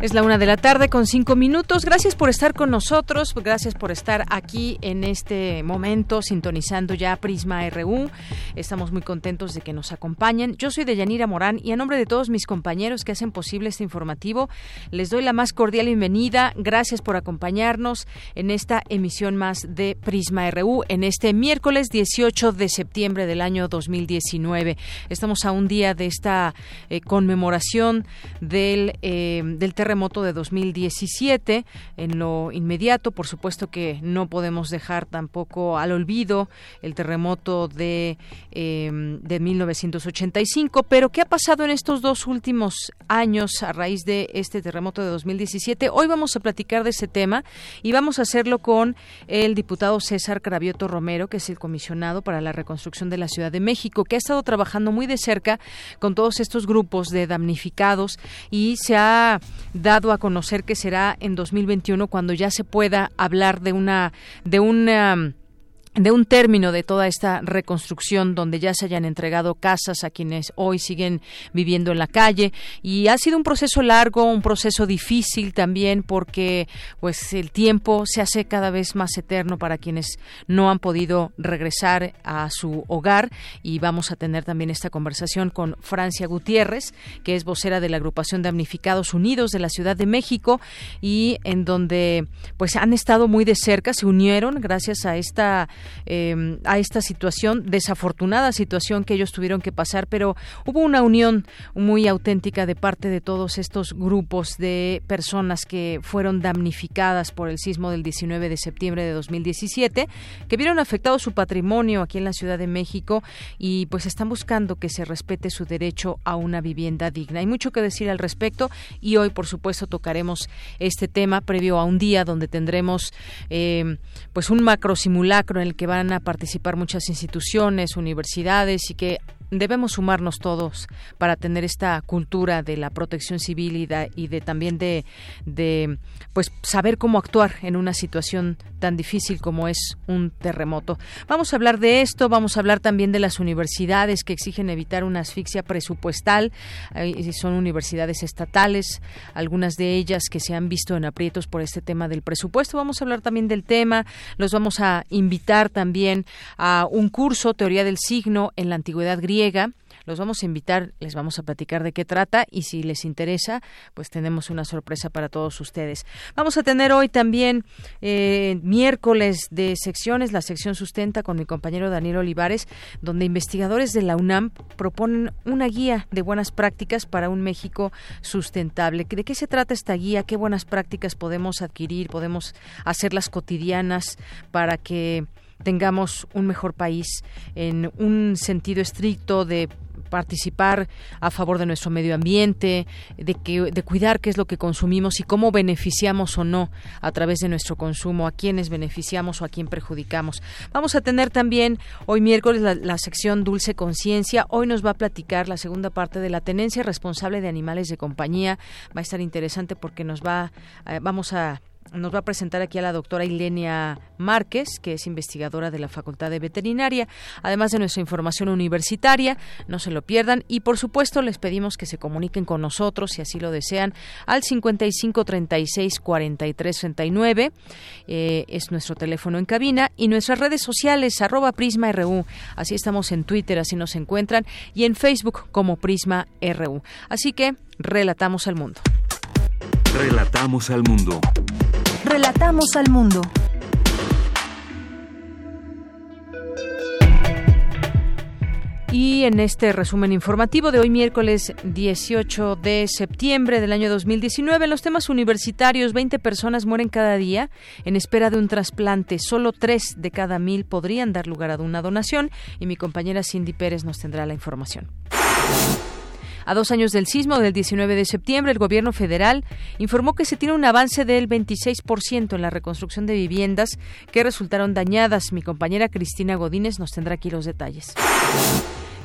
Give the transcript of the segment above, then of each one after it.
Es la una de la tarde con cinco minutos. Gracias por estar con nosotros. Gracias por estar aquí en este momento sintonizando ya Prisma RU. Estamos muy contentos de que nos acompañen. Yo soy Deyanira Morán y a nombre de todos mis compañeros que hacen posible este informativo, les doy la más cordial bienvenida. Gracias por acompañarnos en esta emisión más de Prisma RU en este miércoles 18 de septiembre del año 2019. Estamos a un día de esta eh, conmemoración del, eh, del terremoto de 2017. En lo inmediato, por supuesto que no podemos dejar tampoco al olvido el terremoto de, eh, de 1985. Pero, ¿qué ha pasado en estos dos últimos años a raíz de este terremoto de 2017? Hoy vamos a platicar de ese tema y vamos a hacerlo con el diputado César Cravioto Romero, que es el comisionado para la reconstrucción de la Ciudad de México, que ha estado trabajando muy de cerca con todos estos grupos de damnificados y se ha dado a conocer que será en 2021 cuando ya se pueda hablar de una de una de un término de toda esta reconstrucción donde ya se hayan entregado casas a quienes hoy siguen viviendo en la calle. Y ha sido un proceso largo, un proceso difícil también porque pues el tiempo se hace cada vez más eterno para quienes no han podido regresar a su hogar. Y vamos a tener también esta conversación con Francia Gutiérrez, que es vocera de la agrupación Damnificados Unidos de la Ciudad de México y en donde pues han estado muy de cerca, se unieron gracias a esta eh, a esta situación, desafortunada situación que ellos tuvieron que pasar, pero hubo una unión muy auténtica de parte de todos estos grupos de personas que fueron damnificadas por el sismo del 19 de septiembre de 2017, que vieron afectado su patrimonio aquí en la Ciudad de México y pues están buscando que se respete su derecho a una vivienda digna. Hay mucho que decir al respecto y hoy, por supuesto, tocaremos este tema previo a un día donde tendremos eh, pues un macro simulacro en que van a participar muchas instituciones, universidades y que debemos sumarnos todos para tener esta cultura de la protección civil y de, y de también de, de, pues saber cómo actuar en una situación tan difícil como es un terremoto. Vamos a hablar de esto, vamos a hablar también de las universidades que exigen evitar una asfixia presupuestal. son universidades estatales, algunas de ellas que se han visto en aprietos por este tema del presupuesto. Vamos a hablar también del tema, los vamos a invitar también a un curso Teoría del Signo en la Antigüedad Griega los vamos a invitar, les vamos a platicar de qué trata y si les interesa, pues tenemos una sorpresa para todos ustedes. Vamos a tener hoy también eh, miércoles de secciones, la sección sustenta con mi compañero Daniel Olivares, donde investigadores de la UNAM proponen una guía de buenas prácticas para un México sustentable. ¿De qué se trata esta guía? ¿Qué buenas prácticas podemos adquirir? ¿Podemos hacerlas cotidianas para que tengamos un mejor país en un sentido estricto de participar a favor de nuestro medio ambiente, de, que, de cuidar qué es lo que consumimos y cómo beneficiamos o no a través de nuestro consumo, a quiénes beneficiamos o a quién perjudicamos. Vamos a tener también hoy miércoles la, la sección Dulce Conciencia. Hoy nos va a platicar la segunda parte de la tenencia responsable de animales de compañía. Va a estar interesante porque nos va, eh, vamos a nos va a presentar aquí a la doctora Ilenia Márquez, que es investigadora de la Facultad de Veterinaria, además de nuestra información universitaria. No se lo pierdan y, por supuesto, les pedimos que se comuniquen con nosotros, si así lo desean, al 55 36 43 39. es nuestro teléfono en cabina y nuestras redes sociales, arroba Prisma RU. Así estamos en Twitter, así nos encuentran, y en Facebook como Prisma RU. Así que relatamos al mundo. Relatamos al mundo. Relatamos al mundo. Y en este resumen informativo de hoy miércoles 18 de septiembre del año 2019, en los temas universitarios, 20 personas mueren cada día en espera de un trasplante. Solo 3 de cada mil podrían dar lugar a una donación y mi compañera Cindy Pérez nos tendrá la información. A dos años del sismo del 19 de septiembre, el gobierno federal informó que se tiene un avance del 26% en la reconstrucción de viviendas que resultaron dañadas. Mi compañera Cristina Godínez nos tendrá aquí los detalles.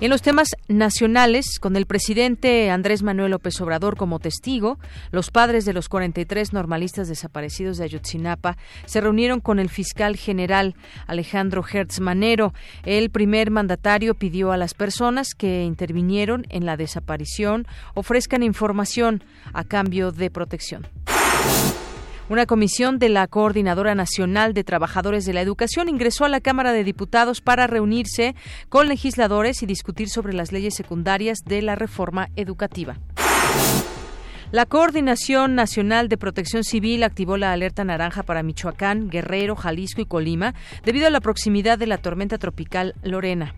En los temas nacionales, con el presidente Andrés Manuel López Obrador como testigo, los padres de los 43 normalistas desaparecidos de Ayotzinapa se reunieron con el fiscal general Alejandro Hertz Manero. El primer mandatario pidió a las personas que intervinieron en la desaparición ofrezcan información a cambio de protección. Una comisión de la Coordinadora Nacional de Trabajadores de la Educación ingresó a la Cámara de Diputados para reunirse con legisladores y discutir sobre las leyes secundarias de la reforma educativa. La Coordinación Nacional de Protección Civil activó la alerta naranja para Michoacán, Guerrero, Jalisco y Colima debido a la proximidad de la tormenta tropical Lorena.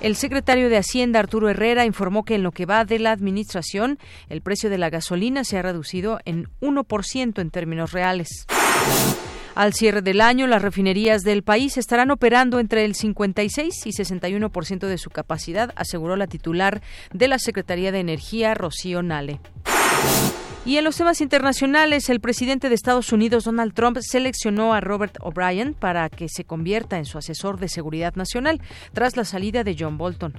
El secretario de Hacienda, Arturo Herrera, informó que en lo que va de la administración, el precio de la gasolina se ha reducido en 1% en términos reales. Al cierre del año, las refinerías del país estarán operando entre el 56 y 61% de su capacidad, aseguró la titular de la Secretaría de Energía, Rocío Nale. Y en los temas internacionales, el presidente de Estados Unidos, Donald Trump, seleccionó a Robert O'Brien para que se convierta en su asesor de seguridad nacional tras la salida de John Bolton.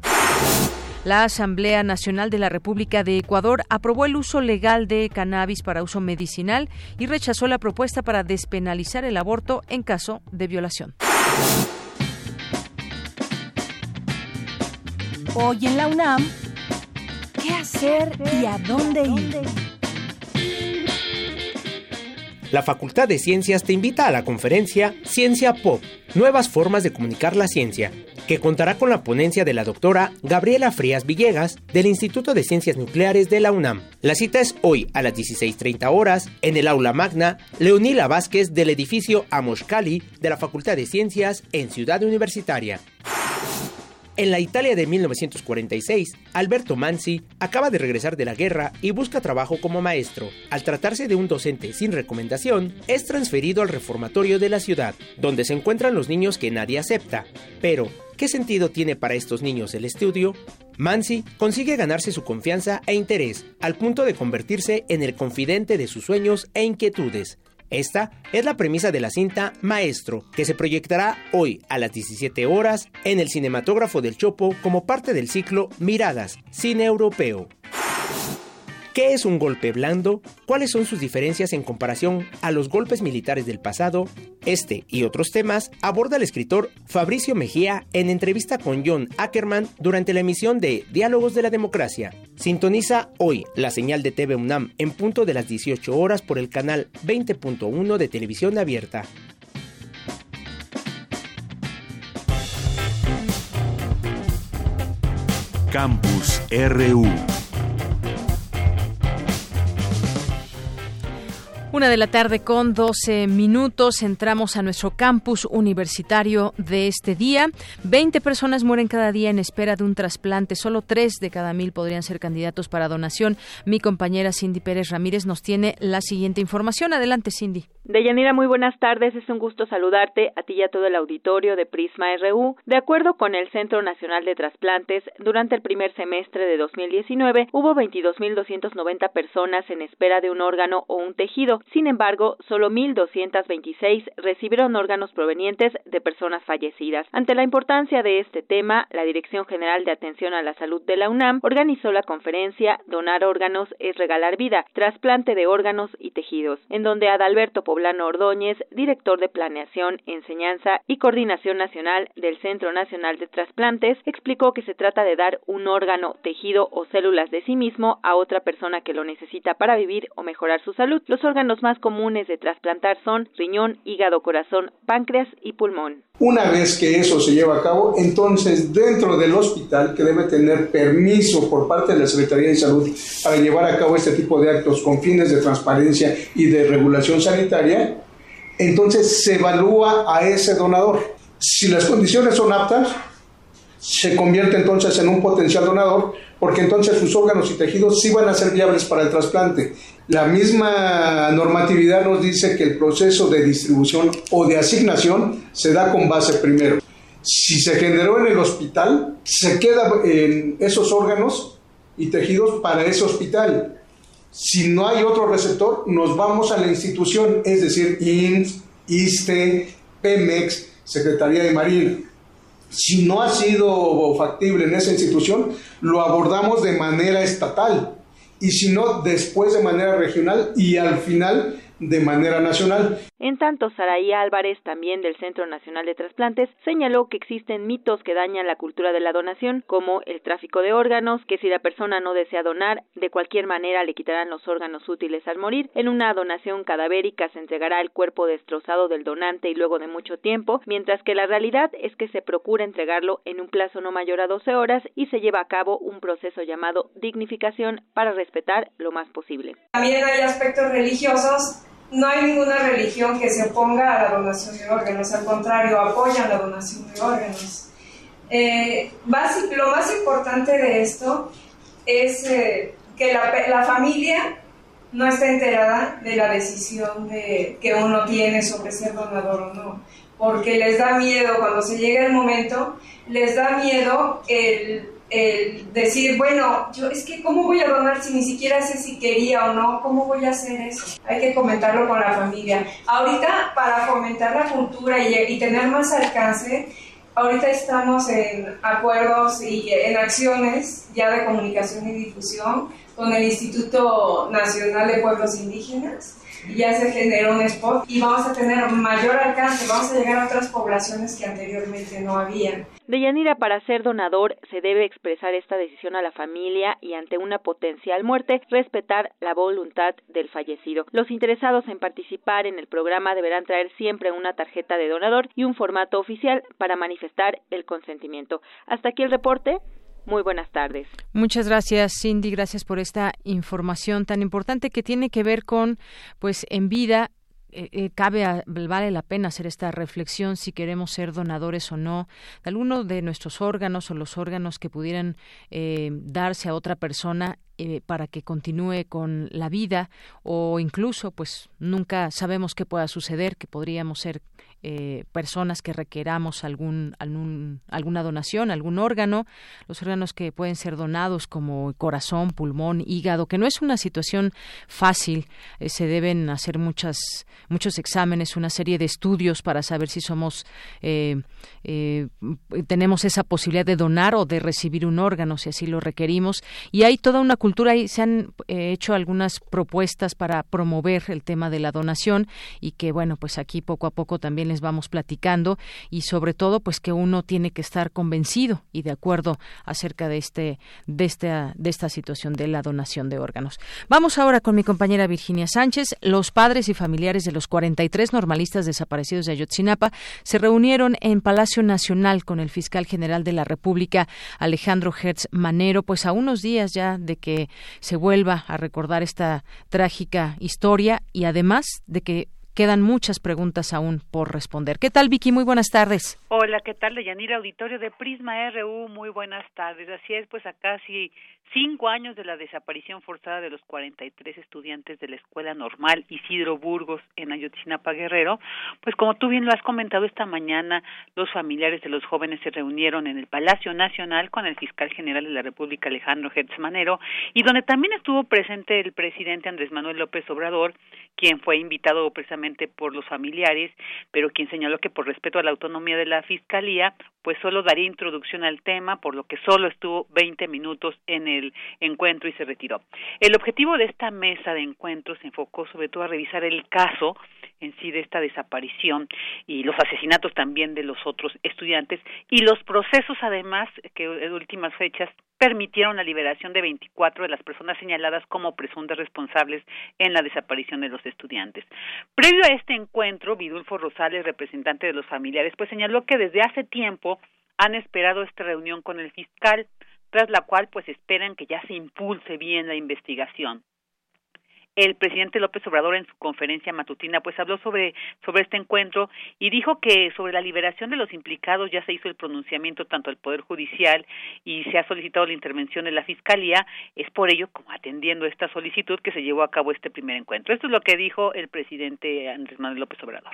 La Asamblea Nacional de la República de Ecuador aprobó el uso legal de cannabis para uso medicinal y rechazó la propuesta para despenalizar el aborto en caso de violación. Hoy en la UNAM, ¿qué hacer y a dónde ir? La Facultad de Ciencias te invita a la conferencia Ciencia Pop, Nuevas Formas de Comunicar la Ciencia, que contará con la ponencia de la doctora Gabriela Frías Villegas del Instituto de Ciencias Nucleares de la UNAM. La cita es hoy a las 16.30 horas en el aula magna Leonila Vázquez del edificio Amoshkali de la Facultad de Ciencias en Ciudad Universitaria. En la Italia de 1946, Alberto Manzi acaba de regresar de la guerra y busca trabajo como maestro. Al tratarse de un docente sin recomendación, es transferido al reformatorio de la ciudad, donde se encuentran los niños que nadie acepta. Pero, ¿qué sentido tiene para estos niños el estudio? Mansi consigue ganarse su confianza e interés, al punto de convertirse en el confidente de sus sueños e inquietudes. Esta es la premisa de la cinta Maestro, que se proyectará hoy a las 17 horas en el cinematógrafo del Chopo como parte del ciclo Miradas, Cine Europeo. ¿Qué es un golpe blando? ¿Cuáles son sus diferencias en comparación a los golpes militares del pasado? Este y otros temas aborda el escritor Fabricio Mejía en entrevista con John Ackerman durante la emisión de Diálogos de la Democracia. Sintoniza hoy la señal de TV UNAM en punto de las 18 horas por el canal 20.1 de televisión abierta. Campus RU Una de la tarde con 12 minutos. Entramos a nuestro campus universitario de este día. 20 personas mueren cada día en espera de un trasplante. Solo tres de cada mil podrían ser candidatos para donación. Mi compañera Cindy Pérez Ramírez nos tiene la siguiente información. Adelante, Cindy. Deyanira, muy buenas tardes. Es un gusto saludarte a ti y a todo el auditorio de Prisma RU. De acuerdo con el Centro Nacional de Trasplantes, durante el primer semestre de 2019 hubo 22.290 personas en espera de un órgano o un tejido. Sin embargo, solo 1.226 recibieron órganos provenientes de personas fallecidas. Ante la importancia de este tema, la Dirección General de Atención a la Salud de la UNAM organizó la conferencia Donar órganos es regalar vida, trasplante de órganos y tejidos, en donde Adalberto Poblano Ordóñez, director de Planeación, Enseñanza y Coordinación Nacional del Centro Nacional de Trasplantes, explicó que se trata de dar un órgano, tejido o células de sí mismo a otra persona que lo necesita para vivir o mejorar su salud. Los órganos más comunes de trasplantar son riñón, hígado, corazón, páncreas y pulmón. Una vez que eso se lleva a cabo, entonces dentro del hospital, que debe tener permiso por parte de la Secretaría de Salud para llevar a cabo este tipo de actos con fines de transparencia y de regulación sanitaria, entonces se evalúa a ese donador. Si las condiciones son aptas, se convierte entonces en un potencial donador porque entonces sus órganos y tejidos sí van a ser viables para el trasplante. La misma normatividad nos dice que el proceso de distribución o de asignación se da con base primero. Si se generó en el hospital, se queda en esos órganos y tejidos para ese hospital. Si no hay otro receptor, nos vamos a la institución, es decir, INS, ISTE, PEMEX, Secretaría de Marina. Si no ha sido factible en esa institución, lo abordamos de manera estatal y si no, después de manera regional y al final de manera nacional. En tanto, Saraí Álvarez, también del Centro Nacional de Trasplantes, señaló que existen mitos que dañan la cultura de la donación, como el tráfico de órganos, que si la persona no desea donar, de cualquier manera le quitarán los órganos útiles al morir. En una donación cadavérica se entregará el cuerpo destrozado del donante y luego de mucho tiempo, mientras que la realidad es que se procura entregarlo en un plazo no mayor a 12 horas y se lleva a cabo un proceso llamado dignificación para respetar lo más posible. También hay aspectos religiosos no hay ninguna religión que se oponga a la donación de órganos, al contrario, apoyan la donación de órganos. Eh, lo más importante de esto es eh, que la, familia no está enterada de la decisión de, que uno tiene sobre ser donador o no, porque les da miedo, cuando se llega el momento, les da miedo el el decir, bueno, yo es que cómo voy a donar si ni siquiera sé si quería o no, cómo voy a hacer eso. Hay que comentarlo con la familia. Ahorita para fomentar la cultura y, tener más alcance, ahorita estamos en acuerdos y en acciones ya de comunicación y difusión con el Instituto Nacional de Pueblos Indígenas ya se generó un spot y vamos a tener mayor alcance, vamos a llegar a otras poblaciones que anteriormente no habían. Deyanira, para ser donador se debe expresar esta decisión a la familia y ante una potencial muerte respetar la voluntad del fallecido. Los interesados en participar en el programa deberán traer siempre una tarjeta de donador y un formato oficial para manifestar el consentimiento. Hasta aquí el reporte. Muy buenas tardes. Muchas gracias, Cindy. Gracias por esta información tan importante que tiene que ver con, pues, en vida eh, eh, cabe vale la pena hacer esta reflexión si queremos ser donadores o no de alguno de nuestros órganos o los órganos que pudieran eh, darse a otra persona para que continúe con la vida o incluso pues nunca sabemos qué pueda suceder que podríamos ser eh, personas que requeramos algún, algún, alguna donación, algún órgano, los órganos que pueden ser donados como corazón, pulmón, hígado, que no es una situación fácil, eh, se deben hacer muchas, muchos exámenes, una serie de estudios para saber si somos, eh, tenemos esa posibilidad de donar o de recibir un órgano, si así lo requerimos. Y hay toda una cultura y se han hecho algunas propuestas para promover el tema de la donación y que, bueno, pues aquí poco a poco también les vamos platicando y sobre todo pues que uno tiene que estar convencido y de acuerdo acerca de este de esta de esta situación de la donación de órganos. Vamos ahora con mi compañera Virginia Sánchez. Los padres y familiares de los 43 normalistas desaparecidos de Ayotzinapa se reunieron en Palacio Nacional con el fiscal general de la República Alejandro Hertz Manero pues a unos días ya de que se vuelva a recordar esta trágica historia y además de que Quedan muchas preguntas aún por responder. ¿Qué tal, Vicky? Muy buenas tardes. Hola, ¿qué tal, Deyanira? Auditorio de Prisma RU, muy buenas tardes. Así es, pues a casi cinco años de la desaparición forzada de los 43 estudiantes de la Escuela Normal Isidro Burgos en Ayotzinapa Guerrero, pues como tú bien lo has comentado esta mañana, los familiares de los jóvenes se reunieron en el Palacio Nacional con el fiscal general de la República, Alejandro Hertz Manero, y donde también estuvo presente el presidente Andrés Manuel López Obrador, quien fue invitado precisamente por los familiares, pero quien señaló que por respeto a la autonomía de la Fiscalía, pues solo daría introducción al tema, por lo que solo estuvo 20 minutos en el encuentro y se retiró. El objetivo de esta mesa de encuentros se enfocó sobre todo a revisar el caso en sí de esta desaparición y los asesinatos también de los otros estudiantes y los procesos además que en últimas fechas permitieron la liberación de 24 de las personas señaladas como presuntas responsables en la desaparición de los estudiantes. Previo a este encuentro, Vidulfo Rosales, representante de los familiares, pues señaló que desde hace tiempo han esperado esta reunión con el fiscal, tras la cual pues esperan que ya se impulse bien la investigación. el presidente López Obrador en su conferencia matutina pues habló sobre sobre este encuentro y dijo que sobre la liberación de los implicados ya se hizo el pronunciamiento tanto del Poder Judicial y se ha solicitado la intervención de la Fiscalía, es por ello como atendiendo esta solicitud que se llevó a cabo este primer encuentro. Esto es lo que dijo el presidente Andrés Manuel López Obrador.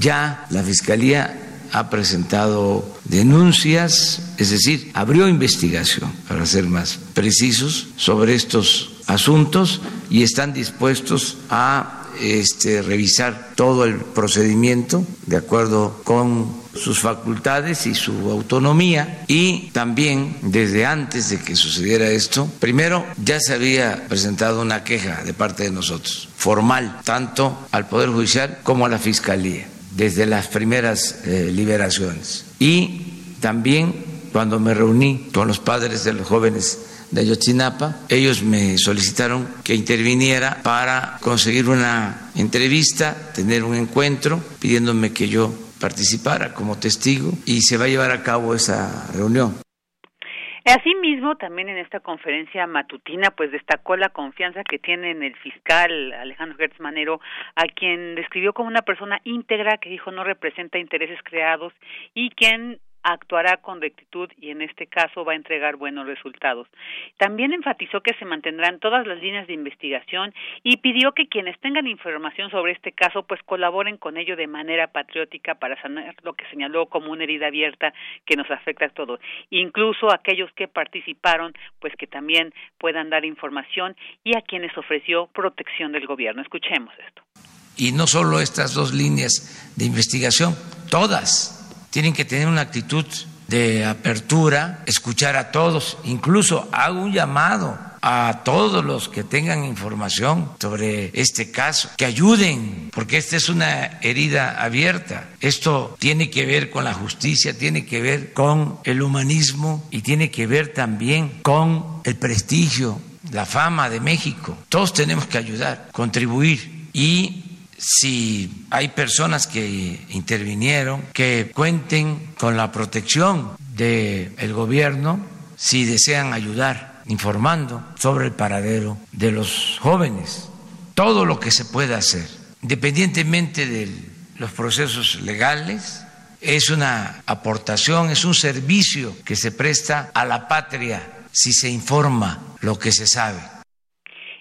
Ya la Fiscalía ha presentado denuncias, es decir, abrió investigación, para ser más precisos, sobre estos asuntos y están dispuestos a este, revisar todo el procedimiento de acuerdo con sus facultades y su autonomía y también desde antes de que sucediera esto, primero ya se había presentado una queja de parte de nosotros, formal, tanto al Poder Judicial como a la Fiscalía, desde las primeras eh, liberaciones. Y también cuando me reuní con los padres de los jóvenes de Ayotzinapa. Ellos me solicitaron que interviniera para conseguir una entrevista, tener un encuentro, pidiéndome que yo participara como testigo y se va a llevar a cabo esa reunión. Asimismo, también en esta conferencia matutina, pues destacó la confianza que tiene en el fiscal Alejandro Gertz Manero, a quien describió como una persona íntegra que dijo no representa intereses creados y quien actuará con rectitud y en este caso va a entregar buenos resultados. También enfatizó que se mantendrán todas las líneas de investigación y pidió que quienes tengan información sobre este caso pues colaboren con ello de manera patriótica para sanar lo que señaló como una herida abierta que nos afecta a todos, incluso aquellos que participaron pues que también puedan dar información y a quienes ofreció protección del gobierno. Escuchemos esto. Y no solo estas dos líneas de investigación, todas tienen que tener una actitud de apertura, escuchar a todos, incluso hago un llamado a todos los que tengan información sobre este caso, que ayuden, porque esta es una herida abierta. Esto tiene que ver con la justicia, tiene que ver con el humanismo y tiene que ver también con el prestigio, la fama de México. Todos tenemos que ayudar, contribuir y si hay personas que intervinieron, que cuenten con la protección del gobierno, si desean ayudar informando sobre el paradero de los jóvenes, todo lo que se pueda hacer, independientemente de los procesos legales, es una aportación, es un servicio que se presta a la patria si se informa lo que se sabe.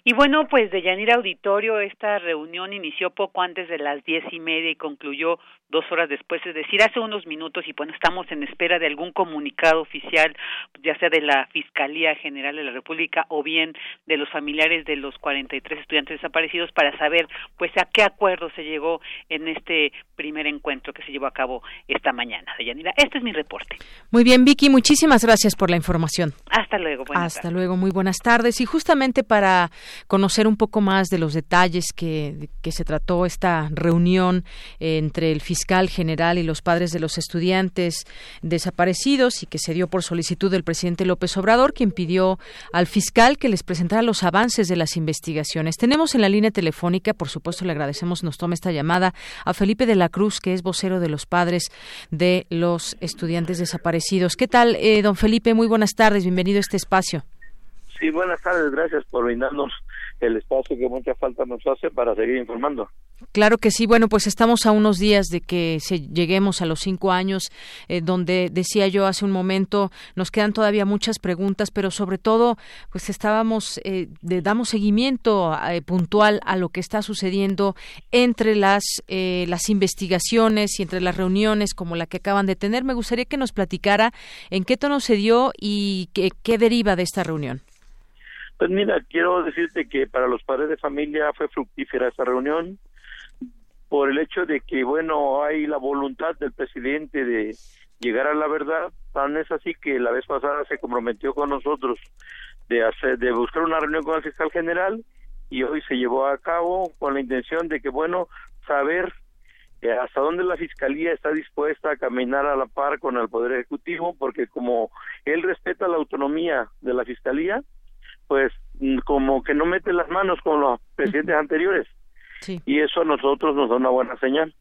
Y bueno, pues de Yanira Auditorio, esta reunión inició poco antes de las diez y media y concluyó dos horas después, es decir, hace unos minutos y bueno, estamos en espera de algún comunicado oficial, ya sea de la Fiscalía General de la República o bien de los familiares de los 43 estudiantes desaparecidos para saber pues a qué acuerdo se llegó en este primer encuentro que se llevó a cabo esta mañana. Deyanira, este es mi reporte. Muy bien, Vicky, muchísimas gracias por la información. Hasta luego. Hasta luego, muy buenas tardes. Y justamente para conocer un poco más de los detalles que, que se trató esta reunión entre el fiscal general y los padres de los estudiantes desaparecidos y que se dio por solicitud del presidente López Obrador, quien pidió al fiscal que les presentara los avances de las investigaciones. Tenemos en la línea telefónica, por supuesto le agradecemos, nos toma esta llamada, a Felipe de la Cruz, que es vocero de los padres de los estudiantes desaparecidos. ¿Qué tal, eh, don Felipe? Muy buenas tardes, bienvenido a este espacio. Sí, buenas tardes, gracias por brindarnos el espacio que mucha falta nos hace para seguir informando. Claro que sí. Bueno, pues estamos a unos días de que se lleguemos a los cinco años, eh, donde decía yo hace un momento, nos quedan todavía muchas preguntas, pero sobre todo, pues estábamos, eh, damos seguimiento eh, puntual a lo que está sucediendo entre las, eh, las investigaciones y entre las reuniones como la que acaban de tener. Me gustaría que nos platicara en qué tono se dio y qué, qué deriva de esta reunión. Pues mira, quiero decirte que para los padres de familia fue fructífera esta reunión por el hecho de que, bueno, hay la voluntad del presidente de llegar a la verdad. Tan es así que la vez pasada se comprometió con nosotros de hacer, de buscar una reunión con el fiscal general y hoy se llevó a cabo con la intención de que, bueno, saber eh, hasta dónde la fiscalía está dispuesta a caminar a la par con el poder ejecutivo, porque como él respeta la autonomía de la fiscalía, pues mm, como que no mete las manos con los presidentes anteriores. Y eso a nosotros nos da una buena señal.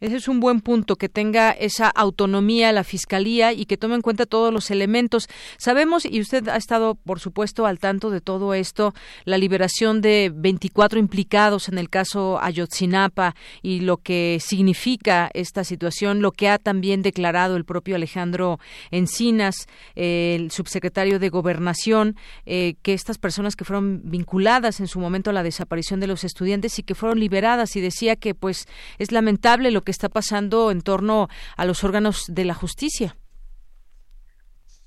Ese es un buen punto, que tenga esa autonomía la Fiscalía y que tome en cuenta todos los elementos. Sabemos, y usted ha estado, por supuesto, al tanto de todo esto, la liberación de 24 implicados en el caso Ayotzinapa y lo que significa esta situación, lo que ha también declarado el propio Alejandro Encinas, el subsecretario de Gobernación, eh, que estas personas que fueron vinculadas en su momento a la desaparición de los estudiantes y que fueron liberadas y decía que pues es lamentable lo que está pasando en torno a los órganos de la justicia.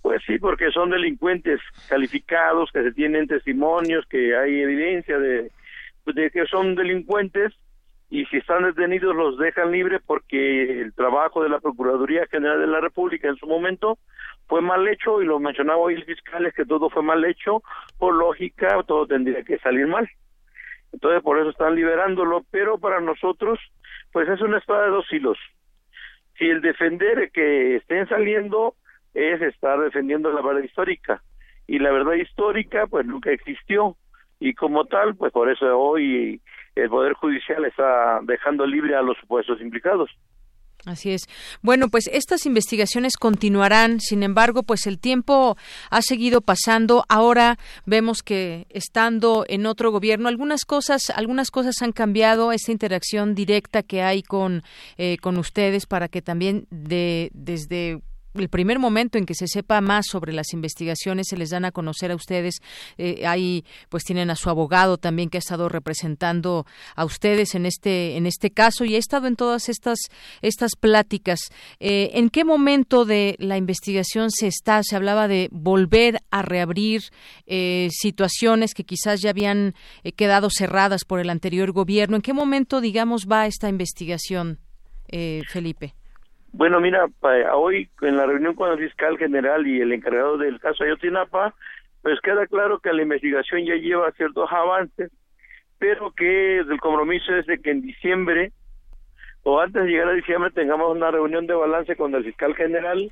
Pues sí, porque son delincuentes calificados, que se tienen testimonios, que hay evidencia de, pues, que son delincuentes y si están detenidos los dejan libres porque el trabajo de la Procuraduría General de la República en su momento fue mal hecho y lo mencionaba hoy el fiscal es que todo fue mal hecho, por lógica todo tendría que salir mal. Entonces por eso están liberándolo, pero para nosotros pues es una espada de dos hilos. Si el defender que estén saliendo es estar defendiendo la verdad histórica y la verdad histórica pues nunca existió y como tal pues por eso hoy el poder judicial está dejando libre a los supuestos implicados. Así es. Bueno, pues estas investigaciones continuarán. Sin embargo, pues el tiempo ha seguido pasando. Ahora vemos que estando en otro gobierno, algunas cosas, algunas cosas han cambiado. Esta interacción directa que hay con eh, con ustedes para que también de desde el primer momento en que se sepa más sobre las investigaciones se les dan a conocer a ustedes eh, ahí pues tienen a su abogado también que ha estado representando a ustedes en este en este caso y ha estado en todas estas estas pláticas. Eh, en qué momento de la investigación se está se hablaba de volver a reabrir eh, situaciones que quizás ya habían quedado cerradas por el anterior gobierno. En qué momento digamos va esta investigación Felipe bueno, mira, hoy en la reunión con el fiscal general y el encargado del caso Ayotzinapa, pues queda claro que la investigación ya lleva ciertos avances, pero que el compromiso es de que en diciembre o antes de llegar a diciembre tengamos una reunión de balance con el fiscal general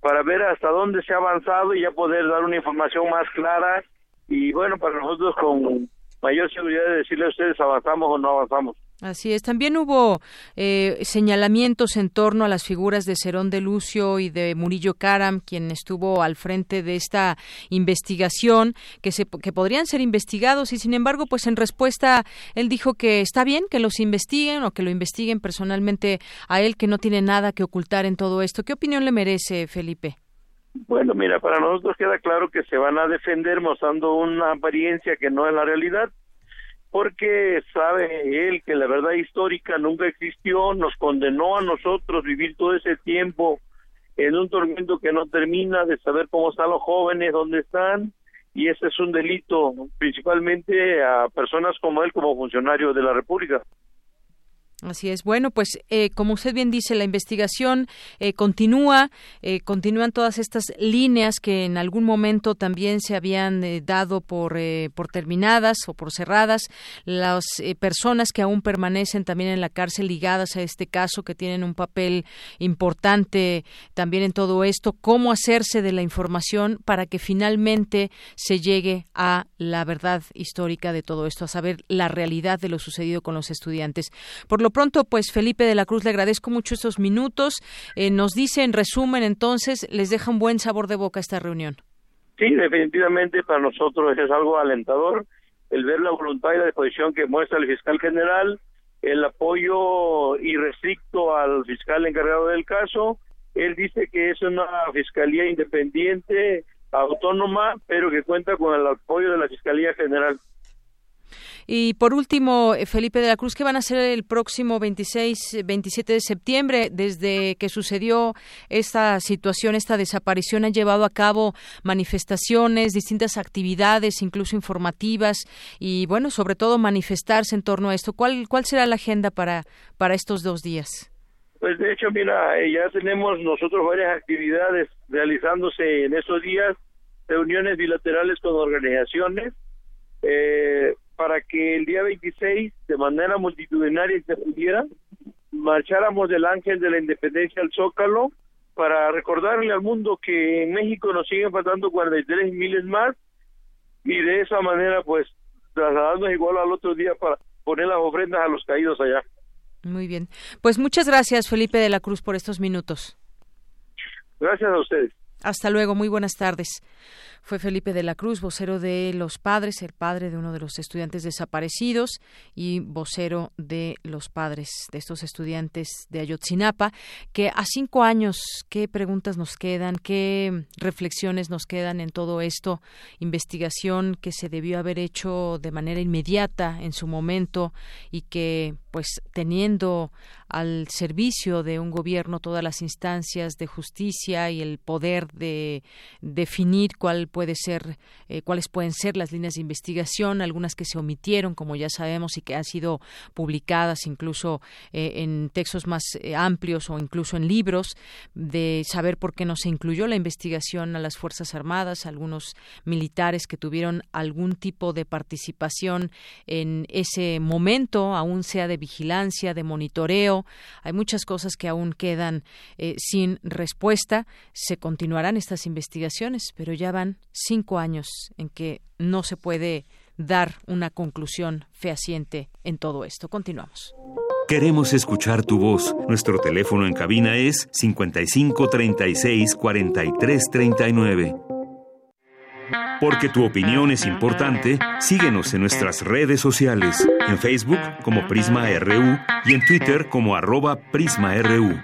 para ver hasta dónde se ha avanzado y ya poder dar una información más clara y bueno, para nosotros con mayor seguridad de decirle a ustedes avanzamos o no avanzamos. Así es. También hubo eh, señalamientos en torno a las figuras de Cerón de Lucio y de Murillo Caram, quien estuvo al frente de esta investigación, que, se, que podrían ser investigados y, sin embargo, pues en respuesta, él dijo que está bien que los investiguen o que lo investiguen personalmente a él, que no tiene nada que ocultar en todo esto. ¿Qué opinión le merece, Felipe? Bueno, mira, para nosotros queda claro que se van a defender mostrando una apariencia que no es la realidad porque sabe él que la verdad histórica nunca existió, nos condenó a nosotros vivir todo ese tiempo en un tormento que no termina, de saber cómo están los jóvenes, dónde están, y ese es un delito principalmente a personas como él como funcionario de la República. Así es. Bueno, pues eh, como usted bien dice, la investigación eh, continúa, eh, continúan todas estas líneas que en algún momento también se habían dado por, por terminadas o por cerradas. Las personas que aún permanecen también en la cárcel ligadas a este caso, que tienen un papel importante también en todo esto, cómo hacerse de la información para que finalmente se llegue a la verdad histórica de todo esto, a saber la realidad de lo sucedido con los estudiantes. Por lo pronto, pues Felipe de la Cruz, le agradezco mucho estos minutos. Eh, nos dice en resumen, entonces, les deja un buen sabor de boca esta reunión. Sí, definitivamente para nosotros es algo alentador el ver la voluntad y la disposición que muestra el fiscal general, el apoyo irrestricto al fiscal encargado del caso. Él dice que es una fiscalía independiente, autónoma, pero que cuenta con el apoyo de la Fiscalía General. Y por último, eh, Felipe de la Cruz, ¿qué van a hacer el próximo 26, 27 de septiembre? Desde que sucedió esta situación, esta desaparición, han llevado a cabo manifestaciones, distintas actividades, incluso informativas, y bueno, sobre todo manifestarse en torno a esto. ¿Cuál, cuál será la agenda para, para estos dos días? Pues de hecho, mira, eh, ya tenemos nosotros varias actividades realizándose en estos días, reuniones bilaterales con organizaciones, eh, para que el día 26, de manera multitudinaria, se pudiera, marcháramos del Ángel de la Independencia al Zócalo para recordarle al mundo que en México nos siguen faltando 43 miles más y de esa manera pues trasladarnos igual al otro día para poner las ofrendas a los caídos allá. Muy bien. Pues muchas gracias, Felipe de la Cruz, por estos minutos. Gracias a ustedes. Hasta luego, muy buenas tardes. Fue Felipe de la Cruz, vocero de los padres, el padre de uno de los estudiantes desaparecidos y vocero de los padres de estos estudiantes de Ayotzinapa, que a cinco años, ¿qué preguntas nos quedan? ¿Qué reflexiones nos quedan en todo esto? Investigación que se debió haber hecho de manera inmediata en su momento y que, pues, teniendo al servicio de un gobierno todas las instancias de justicia y el poder de definir cuál puede ser, eh, cuáles pueden ser las líneas de investigación, algunas que se omitieron, como ya sabemos, y que han sido publicadas incluso eh, en textos más eh, amplios o incluso en libros, de saber por qué no se incluyó la investigación a las Fuerzas Armadas, algunos militares que tuvieron algún tipo de participación en ese momento, aún sea de vigilancia, de monitoreo. Hay muchas cosas que aún quedan sin respuesta. Se continuarán estas investigaciones, pero ya van cinco años en que no se puede dar una conclusión fehaciente en todo esto. Continuamos. Queremos escuchar tu voz. Nuestro teléfono en cabina es 55 36 43 39. Porque tu opinión es importante, síguenos en nuestras redes sociales, en Facebook como Prisma RU y en Twitter como arroba PrismaRU.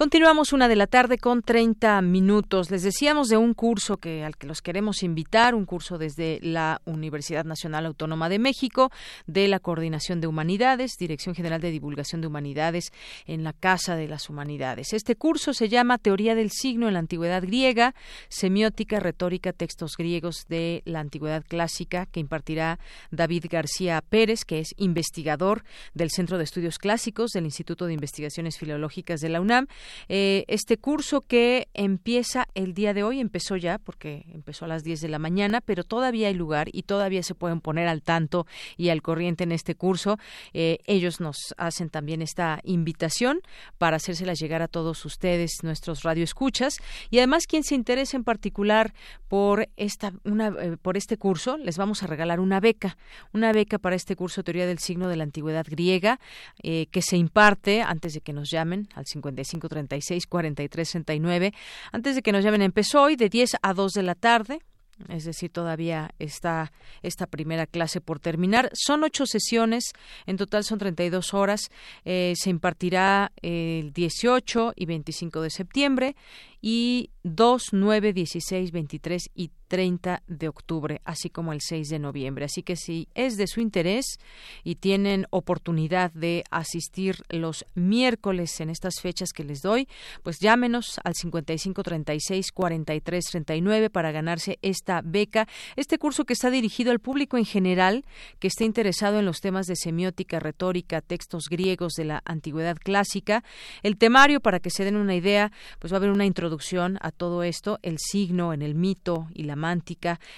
Continuamos una de la tarde con 30 minutos. Les decíamos de un curso que al que los queremos invitar, un curso desde la Universidad Nacional Autónoma de México de la Coordinación de Humanidades, Dirección General de Divulgación de Humanidades en la Casa de las Humanidades. Este curso se llama Teoría del signo en la Antigüedad griega, Semiótica, Retórica, Textos griegos de la Antigüedad clásica, que impartirá David García Pérez, que es investigador del Centro de Estudios Clásicos del Instituto de Investigaciones Filológicas de la UNAM eh, este curso que empieza el día de hoy, empezó ya porque empezó a las 10 de la mañana, pero todavía hay lugar y todavía se pueden poner al tanto y al corriente en este curso. Eh, ellos nos hacen también esta invitación para hacérselas llegar a todos ustedes, nuestros radioescuchas. Y además, quien se interese en particular por, esta, una, eh, por este curso, les vamos a regalar una beca, una beca para este curso Teoría del Signo de la Antigüedad Griega, que se imparte antes de que nos llamen al 55 36 43 69. Antes de que nos llamen, empezó hoy de 10 a 2 de la tarde es decir, todavía está esta primera clase por terminar. Son ocho sesiones, en total son 32 horas. Eh, se impartirá el 18 y 25 de septiembre y 2, 9, 16, 23 y 30 de octubre, así como el 6 de noviembre. Así que si es de su interés y tienen oportunidad de asistir los miércoles en estas fechas que les doy, pues llámenos al 55 36 43 39 para ganarse esta beca. Este curso que está dirigido al público en general que esté interesado en los temas de semiótica, retórica, textos griegos de la antigüedad clásica. El temario, para que se den una idea, pues va a haber una introducción a todo esto, el signo en el mito y la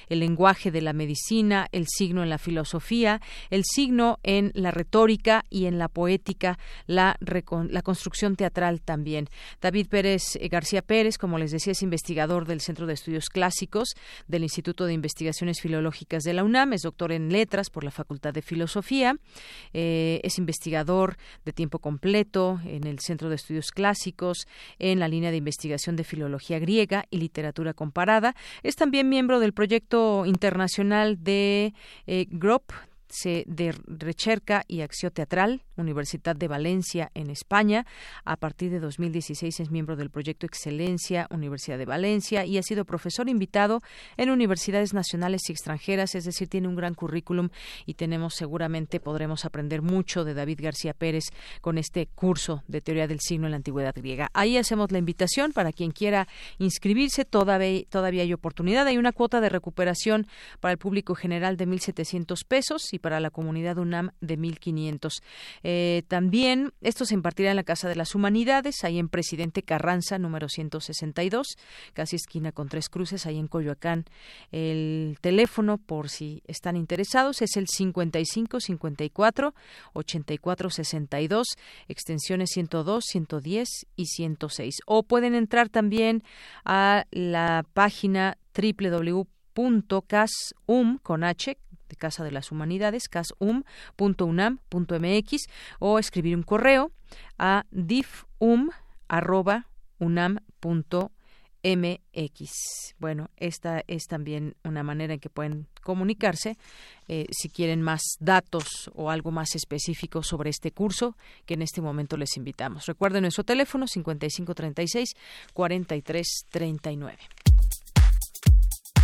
el lenguaje de la medicina, el signo en la filosofía, el signo en la retórica y en la poética, la, la construcción teatral también. David Pérez eh, García Pérez, como les decía, es investigador del Centro de Estudios Clásicos del Instituto de Investigaciones Filológicas de la UNAM, es doctor en letras por la Facultad de Filosofía, eh, es investigador de tiempo completo en el Centro de Estudios Clásicos, en la línea de investigación de filología griega y literatura comparada. Es también miembro del proyecto internacional de eh, GROP de Recerca y Acción Teatral, Universidad de Valencia en España. A partir de 2016 es miembro del proyecto Excelencia Universidad de Valencia y ha sido profesor invitado en universidades nacionales y extranjeras, es decir, tiene un gran currículum y tenemos seguramente podremos aprender mucho de David García Pérez con este curso de teoría del signo en la antigüedad griega. Ahí hacemos la invitación para quien quiera inscribirse, todavía, todavía hay oportunidad. Hay una cuota de recuperación para el público general de 1.700 pesos y para la comunidad UNAM de 1.500. Eh, también esto se impartirá en la Casa de las Humanidades, ahí en Presidente Carranza, número 162, casi esquina con tres cruces, ahí en Coyoacán. El teléfono, por si están interesados, es el 55 54 84 62, extensiones 102, 110 y 106. O pueden entrar también a la página www.casum con h de Casa de las Humanidades, casum.unam.mx, o escribir un correo a difum.unam.mx MX. Bueno, esta es también una manera en que pueden comunicarse eh, si quieren más datos o algo más específico sobre este curso que en este momento les invitamos. Recuerden nuestro teléfono 5536 4339.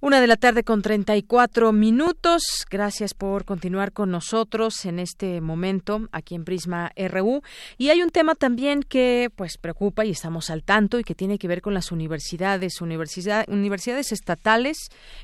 Una de la tarde con 34 minutos. Gracias por continuar con nosotros en este momento aquí en Prisma RU. Y hay un tema también que pues preocupa y estamos al tanto y que tiene que ver con las universidades, universidades estatales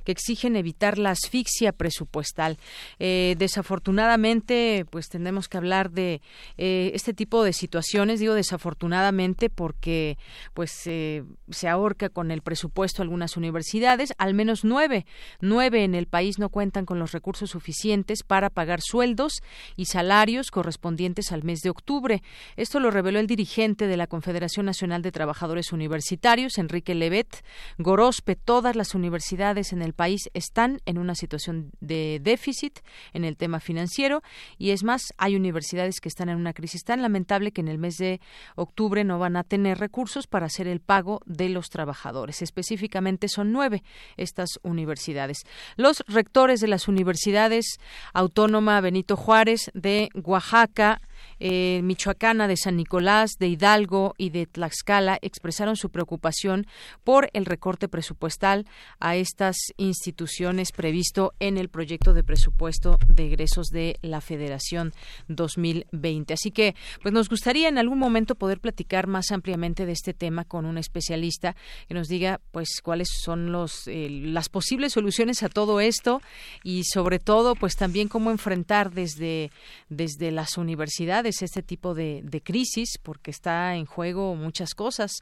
que exigen evitar la asfixia presupuestal. Eh, desafortunadamente, pues tenemos que hablar de eh, este tipo de situaciones. Digo desafortunadamente porque pues eh, se ahorca con el presupuesto algunas universidades, al menos nueve. Nueve en el país no cuentan con los recursos suficientes para pagar sueldos y salarios correspondientes al mes de octubre. Esto lo reveló el dirigente de la Confederación Nacional de Trabajadores Universitarios, Enrique Levet. Gorospe, todas las universidades en el país están en una situación de déficit en el tema financiero y es más, hay universidades que están en una crisis tan lamentable que en el mes de octubre no van a tener recursos para hacer el pago de los trabajadores. Específicamente son nueve estas universidades. Los rectores de las universidades Autónoma Benito Juárez de Oaxaca, eh, Michoacana, de San Nicolás, de Hidalgo y de Tlaxcala expresaron su preocupación por el recorte presupuestal a estas instituciones previsto en el proyecto de presupuesto de egresos de la Federación 2020. Así que, pues nos gustaría en algún momento poder platicar más ampliamente de este tema con un especialista que nos diga, pues, cuáles son los eh, las posibles soluciones a todo esto y sobre todo, pues, también cómo enfrentar desde desde las universidades este tipo de, crisis porque está en juego muchas cosas,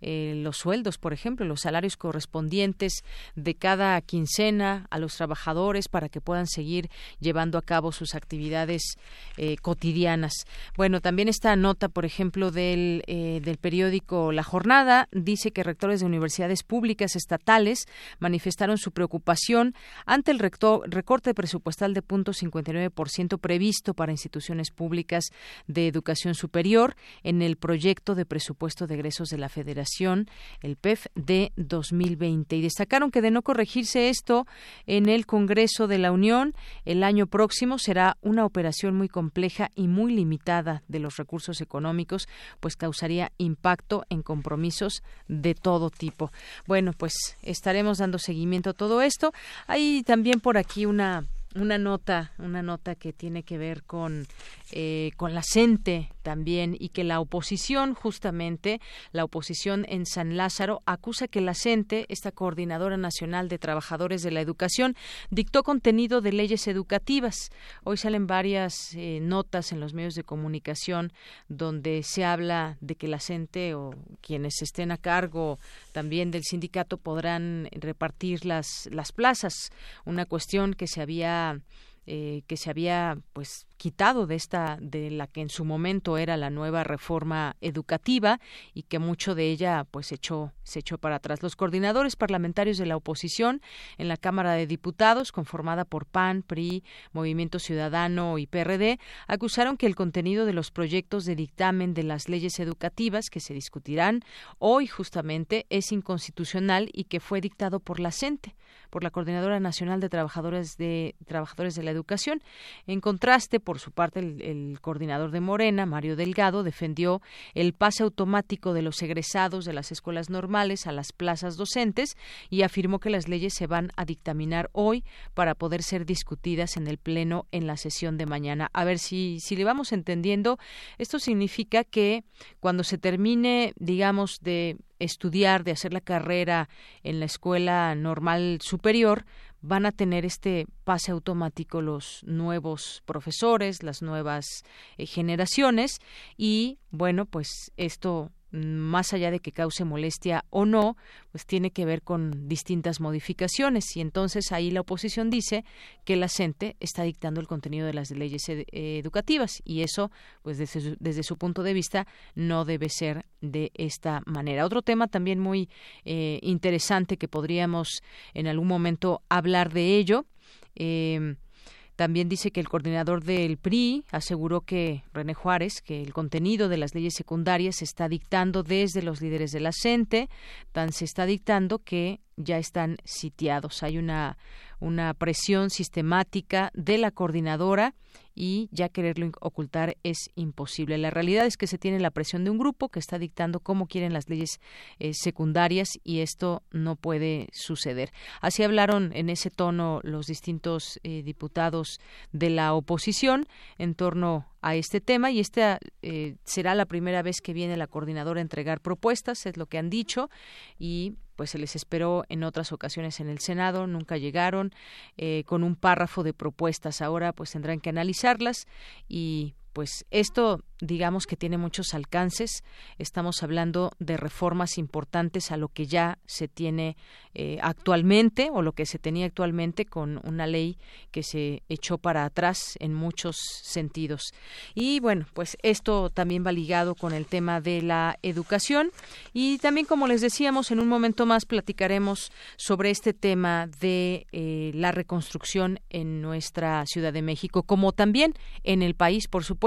eh, los sueldos, por ejemplo, los salarios correspondientes de cada quincena a los trabajadores para que puedan seguir llevando a cabo sus actividades eh, cotidianas. Bueno, también esta nota, por ejemplo, del, eh, del periódico La Jornada dice que rectores de universidades públicas estatales manifestaron su preocupación ante el recorte presupuestal de 0.59% previsto para instituciones públicas de Educación Superior en el proyecto de presupuesto de egresos de la Federación, el PEF, de 2020. Y destacaron que de no corregirse esto en el Congreso de la Unión, el año próximo será una operación muy compleja y muy limitada de los recursos económicos, pues causaría impacto en compromisos de todo tipo. Bueno, pues estaremos dando seguimiento todo esto. Hay también por aquí una una nota, una nota que tiene que ver con, eh, con la CENTE también y que la oposición, justamente, la oposición en San Lázaro, acusa que la CENTE, esta Coordinadora Nacional de Trabajadores de la Educación, dictó contenido de leyes educativas. Hoy salen varias eh, notas en los medios de comunicación donde se habla de que la CENTE o quienes estén a cargo también del sindicato podrán repartir las, las plazas, una cuestión que se había eh, que se había pues quitado de esta de la que en su momento era la nueva reforma educativa y que mucho de ella pues echó se echó para atrás los coordinadores parlamentarios de la oposición en la Cámara de Diputados conformada por PAN, PRI, Movimiento Ciudadano y PRD acusaron que el contenido de los proyectos de dictamen de las leyes educativas que se discutirán hoy justamente es inconstitucional y que fue dictado por la CENTE por la Coordinadora Nacional de Trabajadores de Trabajadores de la Educación. En contraste, por su parte, el, coordinador de Morena, Mario Delgado, defendió el pase automático de los egresados de las escuelas normales a las plazas docentes y afirmó que las leyes se van a dictaminar hoy para poder ser discutidas en el Pleno en la sesión de mañana. A ver si, si le vamos entendiendo, esto significa que cuando se termine, digamos, de estudiar, de hacer la carrera en la escuela normal superior, van a tener este pase automático los nuevos profesores, las nuevas eh, generaciones. Y bueno, pues esto más allá de que cause molestia o no, pues tiene que ver con distintas modificaciones y entonces ahí la oposición dice que la CENTE está dictando el contenido de las leyes educativas y eso, pues desde, desde, su punto de vista, no debe ser de esta manera. Otro tema también muy eh, interesante que podríamos en algún momento hablar de ello. Eh, también dice que el coordinador del PRI aseguró que René Juárez, que el contenido de las leyes secundarias se está dictando desde los líderes de la CENTE, tan se está dictando que ya están sitiados. Hay una, una presión sistemática de la coordinadora y ya quererlo ocultar es imposible. La realidad es que se tiene la presión de un grupo que está dictando cómo quieren las leyes eh, secundarias y esto no puede suceder. Así hablaron en ese tono los distintos eh, diputados de la oposición en torno a este tema y esta eh, será la primera vez que viene la coordinadora a entregar propuestas, es lo que han dicho y pues se les esperó en otras ocasiones en el Senado, nunca llegaron eh, con un párrafo de propuestas. Ahora pues tendrán que analizarlas y pues esto digamos que tiene muchos alcances. Estamos hablando de reformas importantes a lo que ya se tiene eh, actualmente o lo que se tenía actualmente con una ley que se echó para atrás en muchos sentidos. Y bueno, pues esto también va ligado con el tema de la educación y también como les decíamos en un momento más platicaremos sobre este tema de eh, la reconstrucción en nuestra Ciudad de México como también en el país, por supuesto,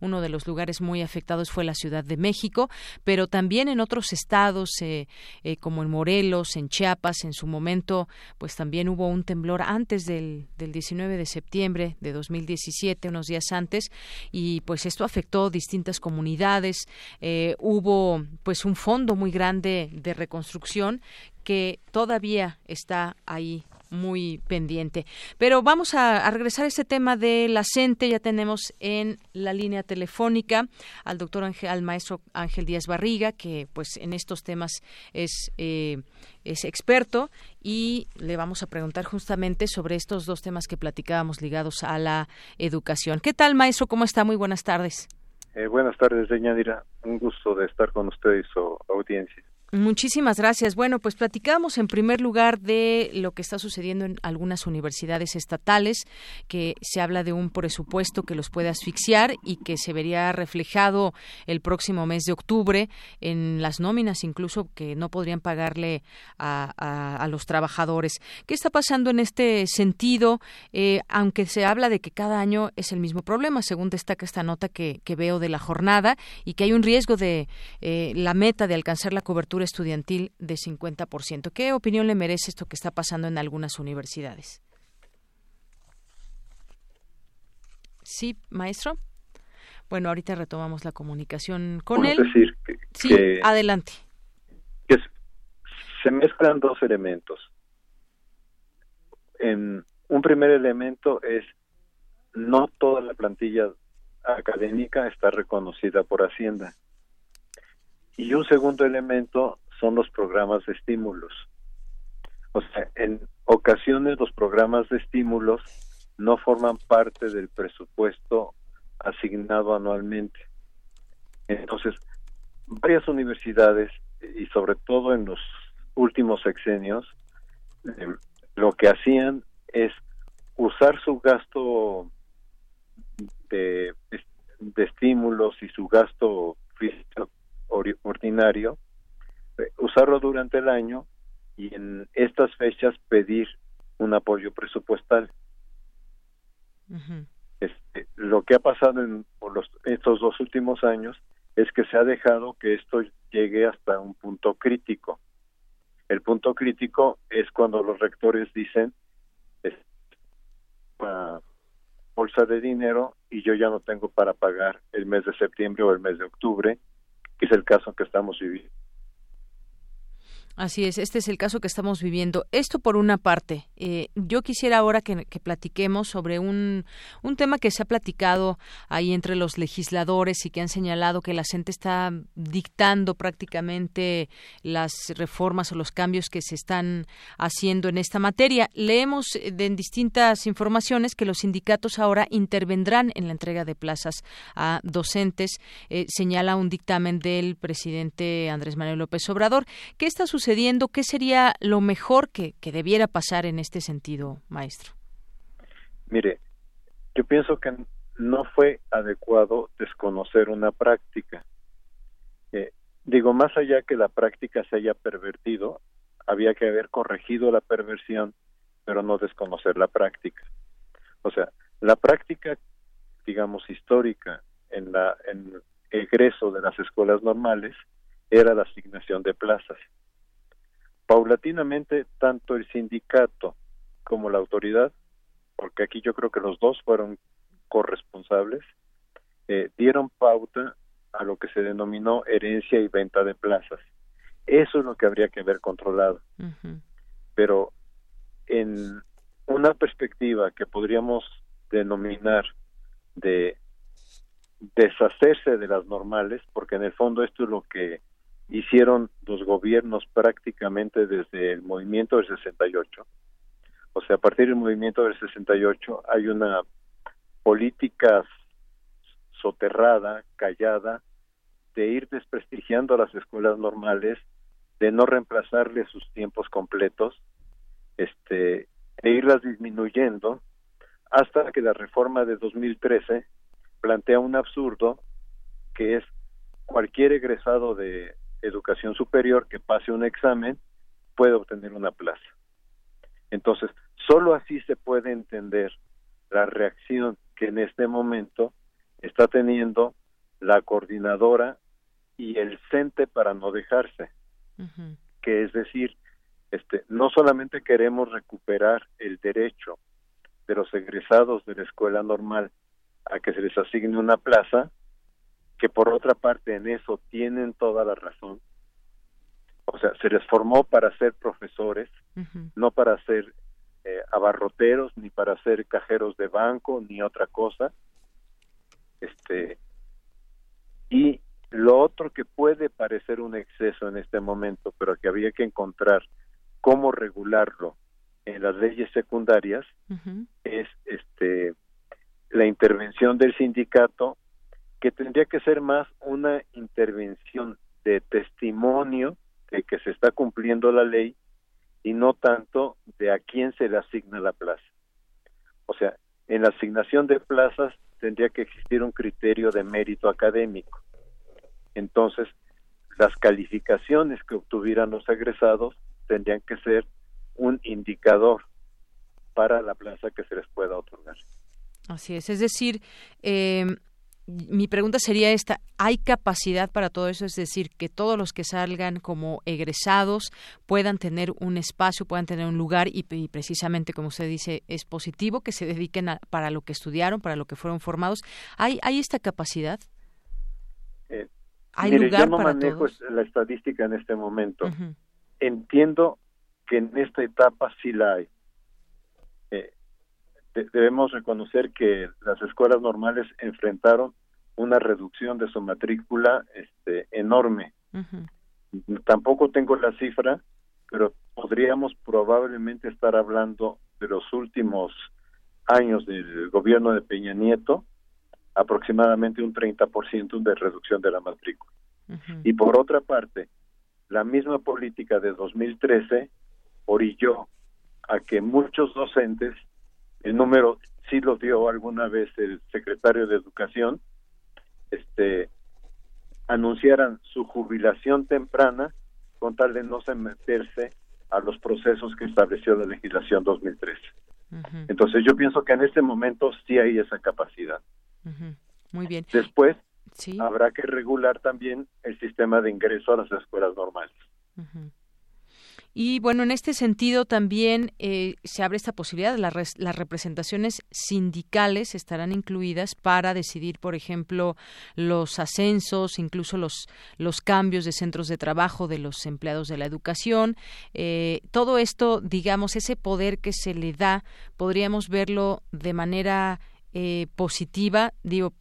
uno de los lugares muy afectados fue la Ciudad de México, pero también en otros estados eh, eh, como en Morelos, en Chiapas, en su momento, pues también hubo un temblor antes del, del 19 de septiembre de 2017, unos días antes, y pues esto afectó distintas comunidades. Eh, hubo pues un fondo muy grande de reconstrucción que todavía está ahí muy pendiente. Pero vamos a, regresar a este tema de la CENTE. Ya tenemos en la línea telefónica al doctor Ángel, al maestro Ángel Díaz Barriga, que pues en estos temas es, eh, es experto y le vamos a preguntar justamente sobre estos dos temas que platicábamos ligados a la educación. ¿Qué tal, maestro? ¿Cómo está? Muy buenas tardes. Eh, buenas tardes, doña Dira. Un gusto de estar con usted y su audiencia. Muchísimas gracias. Bueno, pues platicamos en primer lugar de lo que está sucediendo en algunas universidades estatales, que se habla de un presupuesto que los puede asfixiar y que se vería reflejado el próximo mes de octubre en las nóminas, incluso que no podrían pagarle a, los trabajadores. ¿Qué está pasando en este sentido? Eh, aunque se habla de que cada año es el mismo problema, según destaca esta nota que, veo de la jornada, y que hay un riesgo de eh, la meta de alcanzar la cobertura estudiantil de 50%. ¿Qué opinión le merece esto que está pasando en algunas universidades? Sí, maestro. Bueno, ahorita retomamos la comunicación con él. Decir sí, adelante. Que se mezclan dos elementos. En un primer elemento es no toda la plantilla académica está reconocida por Hacienda. Y un segundo elemento son los programas de estímulos. O sea, en ocasiones los programas de estímulos no forman parte del presupuesto asignado anualmente. Entonces, varias universidades, y sobre todo en los últimos sexenios, lo que hacían es usar su gasto de, de estímulos y su gasto físico ordinario, eh, usarlo durante el año y en estas fechas pedir un apoyo presupuestal. este, lo que ha pasado en los, estos dos últimos años es que se ha dejado que esto llegue hasta un punto crítico. El punto crítico es cuando los rectores dicen una bolsa de dinero y yo ya no tengo para pagar el mes de septiembre o el mes de octubre es el caso que estamos viviendo. Así es, este es el caso que estamos viviendo. Esto por una parte. Eh, yo quisiera ahora que, platiquemos sobre un, un, tema que se ha platicado ahí entre los legisladores y que han señalado que la gente está dictando prácticamente las reformas o los cambios que se están haciendo en esta materia. Leemos en distintas informaciones que los sindicatos ahora intervendrán en la entrega de plazas a docentes. Eh, señala un dictamen del presidente Andrés Manuel López Obrador. ¿Qué está sucediendo? ¿Qué sería lo mejor que, debiera pasar en este sentido, maestro? Mire, yo pienso que no fue adecuado desconocer una práctica. Eh, digo, más allá que la práctica se haya pervertido, había que haber corregido la perversión, pero no desconocer la práctica. O sea, la práctica, digamos, histórica en la en egreso de las escuelas normales era la asignación de plazas. Paulatinamente, tanto el sindicato como la autoridad, porque aquí yo creo que los dos fueron corresponsables, eh, dieron pauta a lo que se denominó herencia y venta de plazas. Eso es lo que habría que haber controlado. Pero en una perspectiva que podríamos denominar de deshacerse de las normales, porque en el fondo esto es lo que hicieron los gobiernos prácticamente desde el movimiento del 68. O sea, a partir del movimiento del 68 hay una política soterrada, callada, de ir desprestigiando a las escuelas normales, de no reemplazarle sus tiempos completos, este, de irlas disminuyendo, hasta que la reforma de 2013 plantea un absurdo que es cualquier egresado de educación superior que pase un examen puede obtener una plaza. Entonces, solo así se puede entender la reacción que en este momento está teniendo la coordinadora y el CENTE para no dejarse. Que es decir, este, no solamente queremos recuperar el derecho de los egresados de la escuela normal a que se les asigne una plaza, que por otra parte en eso tienen toda la razón. O sea, se les formó para ser profesores, no para ser eh, abarroteros, ni para ser cajeros de banco, ni otra cosa. Este, y lo otro que puede parecer un exceso en este momento, pero que había que encontrar cómo regularlo en las leyes secundarias, es este la intervención del sindicato que tendría que ser más una intervención de testimonio de que se está cumpliendo la ley y no tanto de a quién se le asigna la plaza. O sea, en la asignación de plazas tendría que existir un criterio de mérito académico. Entonces, las calificaciones que obtuvieran los egresados tendrían que ser un indicador para la plaza que se les pueda otorgar. Así es, es decir, eh, mi pregunta sería esta, ¿hay capacidad para todo eso? Es decir, que todos los que salgan como egresados puedan tener un espacio, puedan tener un lugar y, precisamente, como usted dice, es positivo que se dediquen para lo que estudiaron, para lo que fueron formados. ¿Hay, hay esta capacidad? Eh, ¿Hay lugar yo no manejo la estadística en este momento. Entiendo que en esta etapa sí la hay. Debemos reconocer que las escuelas normales enfrentaron una reducción de su matrícula este, enorme. Tampoco tengo la cifra, pero podríamos probablemente estar hablando de los últimos años del gobierno de Peña Nieto, aproximadamente un 30% de reducción de la matrícula. Y por otra parte, la misma política de 2013 orilló a que muchos docentes el número sí lo dio alguna vez el secretario de Educación, este, anunciaran su jubilación temprana con tal de no someterse a los procesos que estableció la legislación 2013. Entonces yo pienso que en este momento sí hay esa capacidad. Muy bien. Después habrá que regular también el sistema de ingreso a las escuelas normales. Y bueno, en este sentido también eh, se abre esta posibilidad, las, las representaciones sindicales estarán incluidas para decidir, por ejemplo, los ascensos, incluso los, los cambios de centros de trabajo de los empleados de la educación. Eh, todo esto, digamos, ese poder que se le da, podríamos verlo de manera eh, positiva, digo,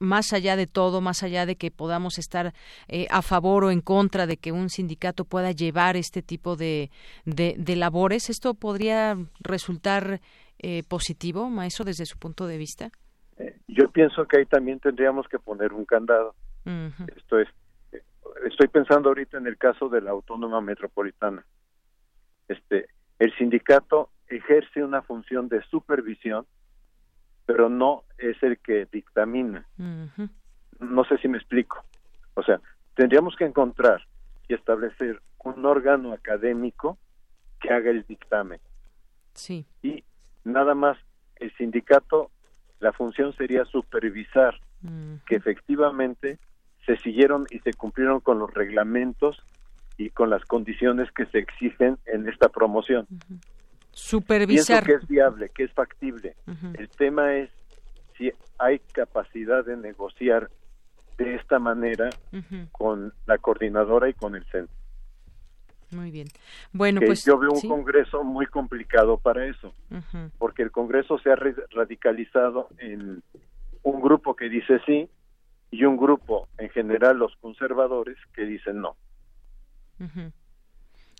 más allá de todo, más allá de que podamos estar eh, a favor o en contra de que un sindicato pueda llevar este tipo de, de, labores, ¿esto podría resultar eh, positivo, maestro, desde su punto de vista? Eh, yo pienso que ahí también tendríamos que poner un candado. Esto es, estoy pensando ahorita en el caso de la Autónoma Metropolitana. Este, el sindicato ejerce una función de supervisión pero no es el que dictamina. No sé si me explico. O sea, tendríamos que encontrar y establecer un órgano académico que haga el dictamen. Sí. Y nada más el sindicato, la función sería supervisar que efectivamente se siguieron y se cumplieron con los reglamentos y con las condiciones que se exigen en esta promoción supervisar. Pienso que es viable, que es factible. El tema es si hay capacidad de negociar de esta manera con la coordinadora y con el centro. Muy bien. Bueno, pues yo veo un Congreso muy complicado para eso, porque el Congreso se ha radicalizado en un grupo que dice sí y un grupo, en general los conservadores, que dicen no.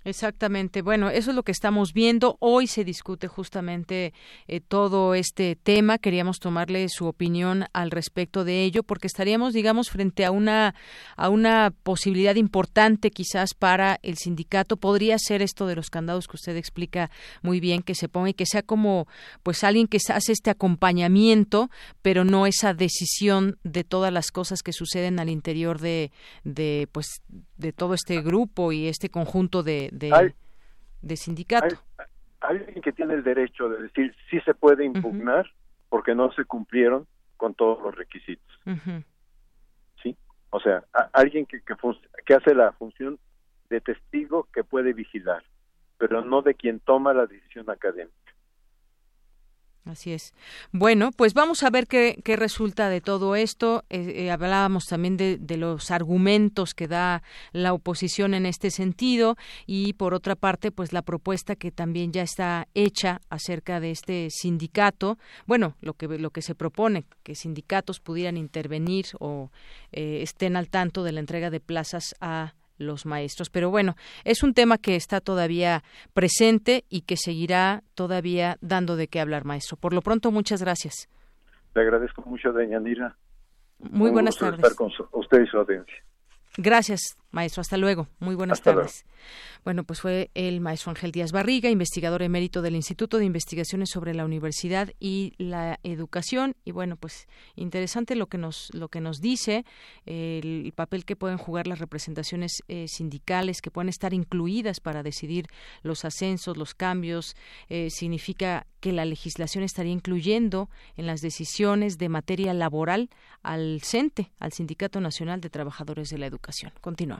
Exactamente. Bueno, eso es lo que estamos viendo. Hoy se discute justamente eh, todo este tema. Queríamos tomarle su opinión al respecto de ello, porque estaríamos, digamos, frente a una a una posibilidad importante, quizás para el sindicato. Podría ser esto de los candados que usted explica muy bien, que se ponga y que sea como, pues, alguien que hace este acompañamiento, pero no esa decisión de todas las cosas que suceden al interior de, de pues, de todo este grupo y este conjunto de, de, sindicato. Hay, alguien que tiene el derecho de decir si se puede impugnar porque no se cumplieron con todos los requisitos. ¿Sí? O sea, alguien que, que, que hace la función de testigo que puede vigilar, pero no de quien toma la decisión académica. Así es. Bueno, pues vamos a ver qué, qué resulta de todo esto. Eh, eh, hablábamos también de, los argumentos que da la oposición en este sentido y por otra parte, pues la propuesta que también ya está hecha acerca de este sindicato. Bueno, lo que lo que se propone que sindicatos pudieran intervenir o eh, estén al tanto de la entrega de plazas a los maestros. Pero bueno, es un tema que está todavía presente y que seguirá todavía dando de qué hablar, maestro. Por lo pronto, muchas gracias. Le agradezco mucho, doña Nira. Muy buenas tardes. Estar con usted y su audiencia. Gracias, maestro. Hasta luego. Muy buenas tardes. Bueno, pues fue el maestro Ángel Díaz Barriga, investigador emérito del Instituto de Investigaciones sobre la Universidad y la Educación. Y bueno, pues interesante lo que nos, lo que nos dice, el, papel que pueden jugar las representaciones eh, sindicales, que pueden estar incluidas para decidir los ascensos, los cambios. Eh, significa que la legislación estaría incluyendo en las decisiones de materia laboral al CENTE, al Sindicato Nacional de Trabajadores de la Educación. Continuamos.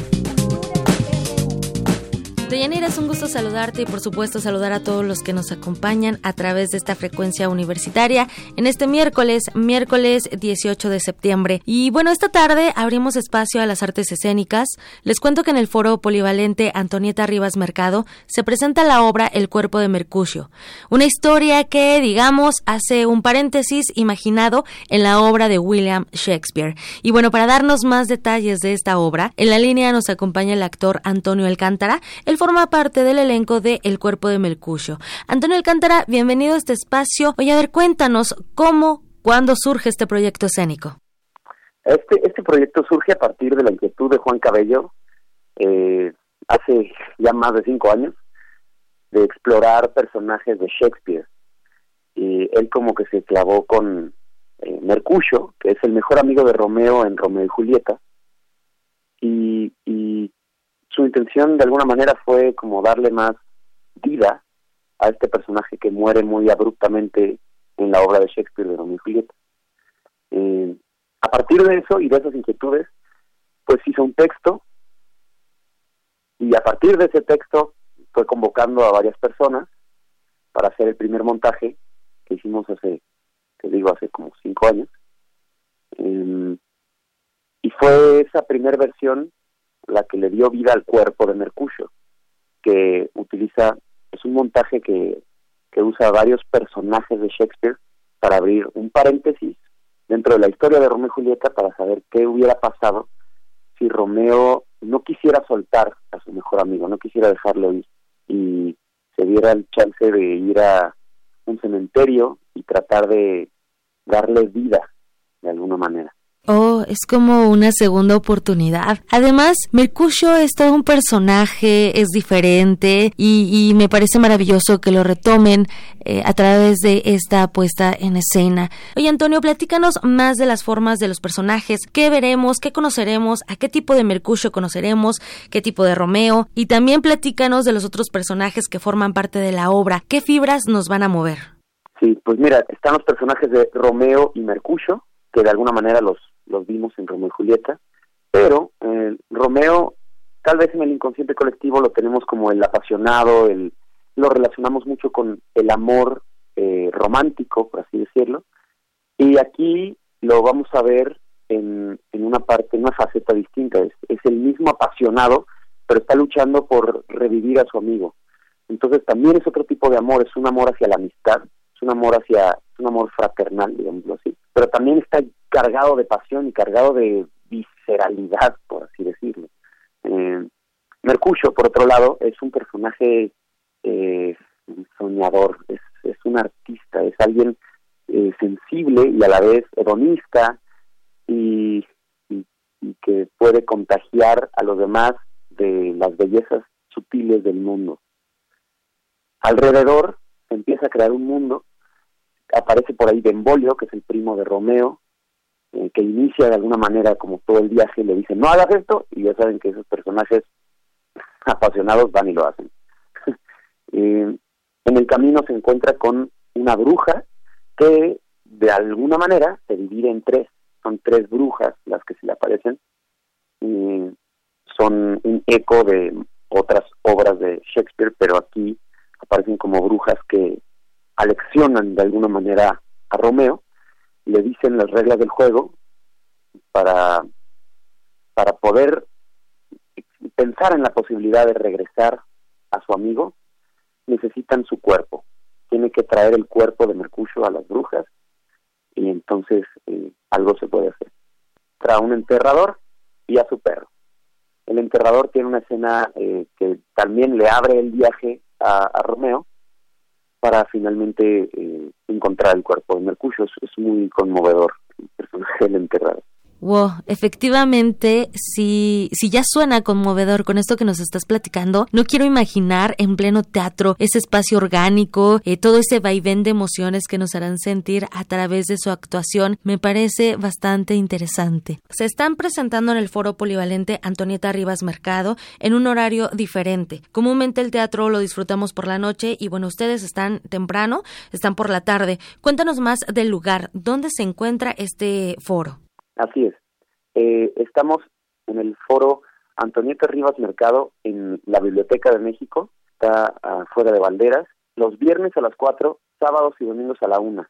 Deyanira, es un gusto saludarte y por supuesto saludar a todos los que nos acompañan a través de esta frecuencia universitaria en este miércoles, miércoles 18 de septiembre. Y bueno, esta tarde abrimos espacio a las artes escénicas. Les cuento que en el foro polivalente Antonieta Rivas Mercado se presenta la obra El cuerpo de Mercucio, una historia que, digamos, hace un paréntesis imaginado en la obra de William Shakespeare. Y bueno, para darnos más detalles de esta obra, en la línea nos acompaña el actor Antonio Alcántara. El forma parte del elenco de El Cuerpo de Mercurio. Antonio Alcántara, bienvenido a este espacio. Oye, a ver, cuéntanos cómo, cuándo surge este proyecto escénico. Este, este proyecto surge a partir de la inquietud de Juan Cabello, eh, hace ya más de cinco años, de explorar personajes de Shakespeare. él como que se clavó con eh, Mercucio, que es el mejor amigo de Romeo en Romeo y Julieta, y su intención de alguna manera fue como darle más vida a este personaje que muere muy abruptamente en la obra de Shakespeare de Romeo y Julieta. Eh, a partir de eso y de esas inquietudes, pues hizo un texto y a partir de ese texto fue convocando a varias personas para hacer el primer montaje que hicimos hace, te digo, hace como cinco años. Em, y fue esa primera versión la que le dio vida al cuerpo de Mercurio, que utiliza, es un montaje que, que usa varios personajes de Shakespeare para abrir un paréntesis dentro de la historia de Romeo y Julieta para saber qué hubiera pasado si Romeo no quisiera soltar a su mejor amigo, no quisiera dejarlo ir y se diera el chance de ir a un cementerio y tratar de darle vida de alguna manera. Oh, es como una segunda oportunidad. Además, Mercurio es todo un personaje, es diferente y, me parece maravilloso que lo retomen eh, a través de esta puesta en escena. Oye, Antonio, platícanos más de las formas de los personajes. ¿Qué veremos? ¿Qué conoceremos? ¿A qué tipo de Mercurio conoceremos? ¿Qué tipo de Romeo? Y también platícanos de los otros personajes que forman parte de la obra. ¿Qué fibras nos van a mover? Sí, pues mira, están los personajes de Romeo y Mercurio, que de alguna manera los los vimos en Romeo y Julieta, pero eh, Romeo, tal vez en el inconsciente colectivo lo tenemos como el apasionado, el, lo relacionamos mucho con el amor eh, romántico, por así decirlo, y aquí lo vamos a ver en, en una parte, en una faceta distinta, es, es el mismo apasionado, pero está luchando por revivir a su amigo. Entonces también es otro tipo de amor, es un amor hacia la amistad, un amor hacia, es un amor fraternal, digámoslo así, pero también está cargado de pasión y cargado de visceralidad, por así decirlo. Eh, por otro lado, es un personaje eh, soñador, es, es, un artista, es alguien eh, sensible y a la vez hedonista y, que puede contagiar a los demás de las bellezas sutiles del mundo. Alrededor empieza a crear un mundo, aparece por ahí Benvolio, que es el primo de Romeo, eh, que inicia de alguna manera como todo el viaje, le dicen, no hagas esto, y ya saben que esos personajes apasionados van y lo hacen. Eh, en el camino se encuentra con una bruja que de alguna manera se divide en tres, son tres brujas las que se le aparecen, y son un eco de otras obras de Shakespeare, pero aquí aparecen como brujas que aleccionan de alguna manera a Romeo le dicen las reglas del juego para, para poder pensar en la posibilidad de regresar a su amigo, necesitan su cuerpo. Tiene que traer el cuerpo de Mercurio a las brujas y entonces eh, algo se puede hacer. Trae un enterrador y a su perro. El enterrador tiene una escena eh, que también le abre el viaje a Romeo para finalmente eh, encontrar el cuerpo de Mercurio. Es, muy conmovedor el personaje del enterrado. Wow, efectivamente, si, si ya suena conmovedor con esto que nos estás platicando, no quiero imaginar en pleno teatro ese espacio orgánico, eh, todo ese vaivén de emociones que nos harán sentir a través de su actuación. Me parece bastante interesante. Se están presentando en el foro polivalente Antonieta Rivas Mercado en un horario diferente. Comúnmente el teatro lo disfrutamos por la noche y bueno, ustedes están temprano, están por la tarde. Cuéntanos más del lugar, ¿dónde se encuentra este foro? Así es. Eh, estamos en el foro Antonieta Rivas Mercado en la Biblioteca de México, está fuera de Banderas, los viernes a las 4, sábados y domingos a la 1.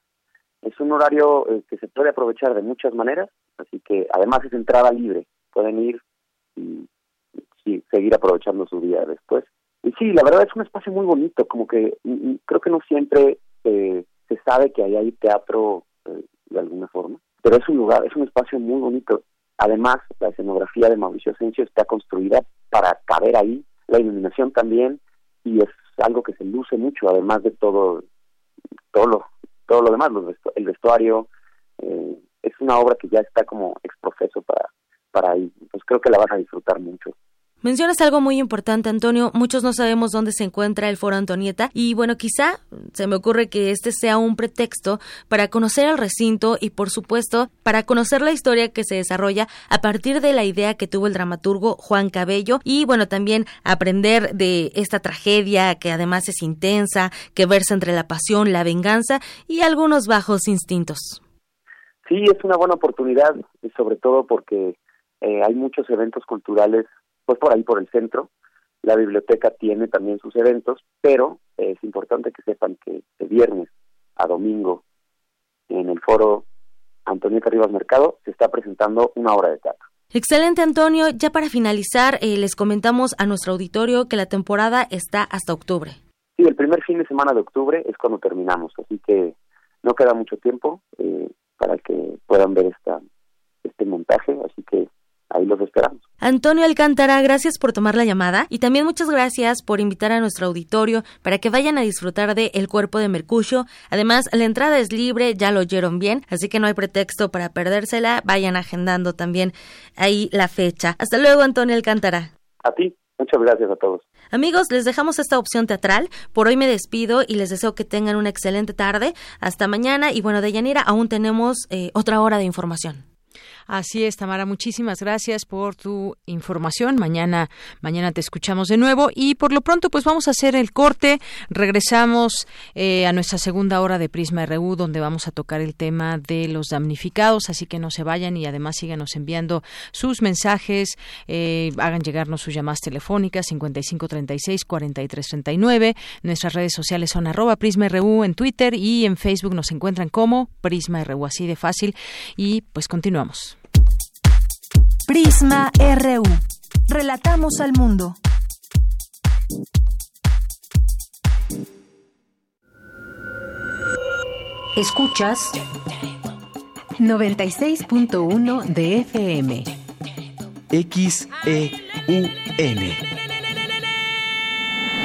Es un horario eh, que se puede aprovechar de muchas maneras, así que además es entrada libre, pueden ir y, seguir aprovechando su día después. Y sí, la verdad es un espacio muy bonito, como que creo que no siempre eh, se sabe que ahí hay teatro de alguna forma pero es un lugar, es un espacio muy bonito. Además, la escenografía de Mauricio Asensio está construida para caber ahí, la iluminación también, y es algo que se luce mucho, además de todo, todo lo, todo lo demás, el vestuario, eh, es una obra que ya está como exprofeso para, para ahí. Pues creo que la vas a disfrutar mucho. Mencionas algo muy importante, Antonio. Muchos no sabemos dónde se encuentra el Foro Antonieta y bueno, quizá se me ocurre que este sea un pretexto para conocer el recinto y por supuesto para conocer la historia que se desarrolla a partir de la idea que tuvo el dramaturgo Juan Cabello y bueno, también aprender de esta tragedia que además es intensa, que versa entre la pasión, la venganza y algunos bajos instintos. Sí, es una buena oportunidad, sobre todo porque eh, hay muchos eventos culturales pues por ahí por el centro. La biblioteca tiene también sus eventos, pero es importante que sepan que de viernes a domingo en el foro Antonio Rivas Mercado se está presentando una obra de teatro. Excelente, Antonio. Ya para finalizar, eh, les comentamos a nuestro auditorio que la temporada está hasta octubre. Sí, el primer fin de semana de octubre es cuando terminamos, así que no queda mucho tiempo eh, para que puedan ver esta, este montaje, así que ahí los esperamos. Antonio Alcántara, gracias por tomar la llamada y también muchas gracias por invitar a nuestro auditorio para que vayan a disfrutar de El Cuerpo de Mercucio. Además, la entrada es libre, ya lo oyeron bien, así que no hay pretexto para perdérsela. Vayan agendando también ahí la fecha. Hasta luego, Antonio Alcántara. A ti. Muchas gracias a todos. Amigos, les dejamos esta opción teatral. Por hoy me despido y les deseo que tengan una excelente tarde. Hasta mañana. Y bueno, de Yanira, aún tenemos eh, otra hora de información. Así es, Tamara, muchísimas gracias por tu información. Mañana, mañana te escuchamos de nuevo y por lo pronto, pues vamos a hacer el corte. Regresamos eh, a nuestra segunda hora de Prisma RU, donde vamos a tocar el tema de los damnificados. Así que no se vayan y además síganos enviando sus mensajes, eh, hagan llegarnos sus llamadas telefónicas 5536 4339. Nuestras redes sociales son arroba Prisma RU en Twitter y en Facebook nos encuentran como Prisma RU, así de fácil. Y pues continuamos. Prisma RU. Relatamos al mundo. Escuchas 96.1 de FM. XEUN.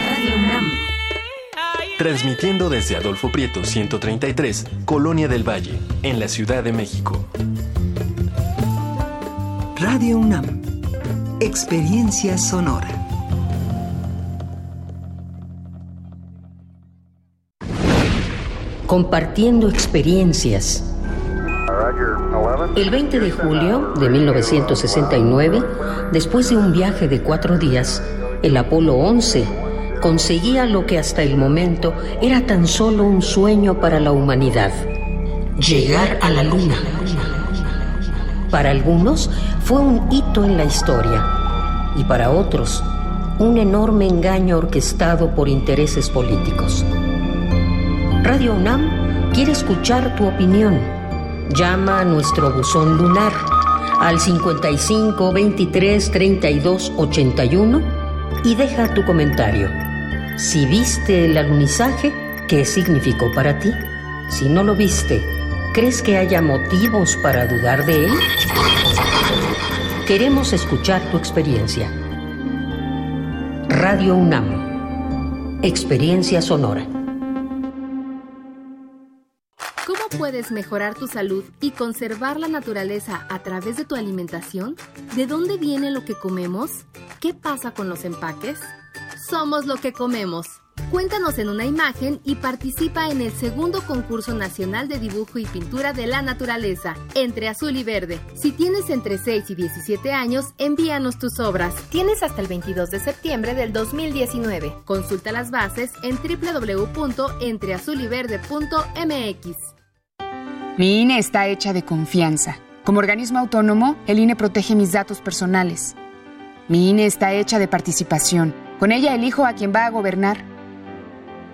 Radio UNAM. Transmitiendo desde Adolfo Prieto 133, Colonia del Valle, en la Ciudad de México. Radio UNAM. Experiencia sonora. Compartiendo experiencias. El 20 de julio de 1969, después de un viaje de cuatro días, el Apolo 11 conseguía lo que hasta el momento era tan solo un sueño para la humanidad, llegar a la Luna. Para algunos fue un hito en la historia y para otros un enorme engaño orquestado por intereses políticos. Radio UNAM quiere escuchar tu opinión. Llama a nuestro buzón lunar al 55 23 32 81 y deja tu comentario. Si viste el alunizaje, ¿qué significó para ti? Si no lo viste, ¿crees que haya motivos para dudar de él? Queremos escuchar tu experiencia. Radio UNAM. Experiencia sonora. ¿Cómo puedes mejorar tu salud y conservar la naturaleza a través de tu alimentación? ¿De dónde viene lo que comemos? ¿Qué pasa con los empaques? Somos lo que comemos. Cuéntanos en una imagen y participa en el segundo concurso nacional de dibujo y pintura de la naturaleza, entre azul y verde. Si tienes entre 6 y 17 años, envíanos tus obras. Tienes hasta el 22 de septiembre del 2019. Consulta las bases en www.entreazuliverde.mx. Mi INE está hecha de confianza. Como organismo autónomo, el INE protege mis datos personales. Mi INE está hecha de participación. Con ella elijo a quien va a gobernar.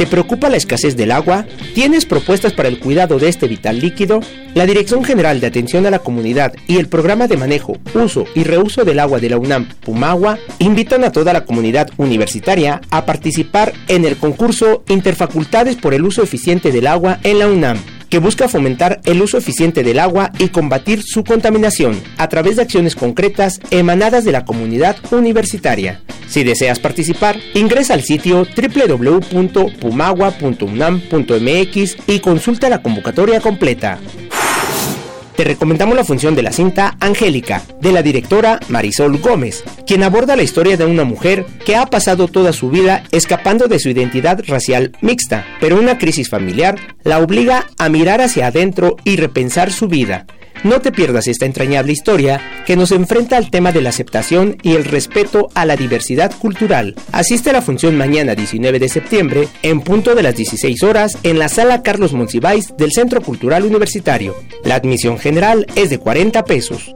¿Te preocupa la escasez del agua? ¿Tienes propuestas para el cuidado de este vital líquido? La Dirección General de Atención a la Comunidad y el Programa de Manejo, Uso y Reuso del Agua de la UNAM, Pumagua, invitan a toda la comunidad universitaria a participar en el concurso Interfacultades por el Uso Eficiente del Agua en la UNAM que busca fomentar el uso eficiente del agua y combatir su contaminación a través de acciones concretas emanadas de la comunidad universitaria. Si deseas participar, ingresa al sitio www.pumagua.unam.mx y consulta la convocatoria completa. Te recomendamos la función de la cinta Angélica, de la directora Marisol Gómez, quien aborda la historia de una mujer que ha pasado toda su vida escapando de su identidad racial mixta, pero una crisis familiar la obliga a mirar hacia adentro y repensar su vida. No te pierdas esta entrañable historia que nos enfrenta al tema de la aceptación y el respeto a la diversidad cultural. Asiste a la función mañana 19 de septiembre en punto de las 16 horas en la sala Carlos Monsiváis del Centro Cultural Universitario. La admisión general es de 40 pesos.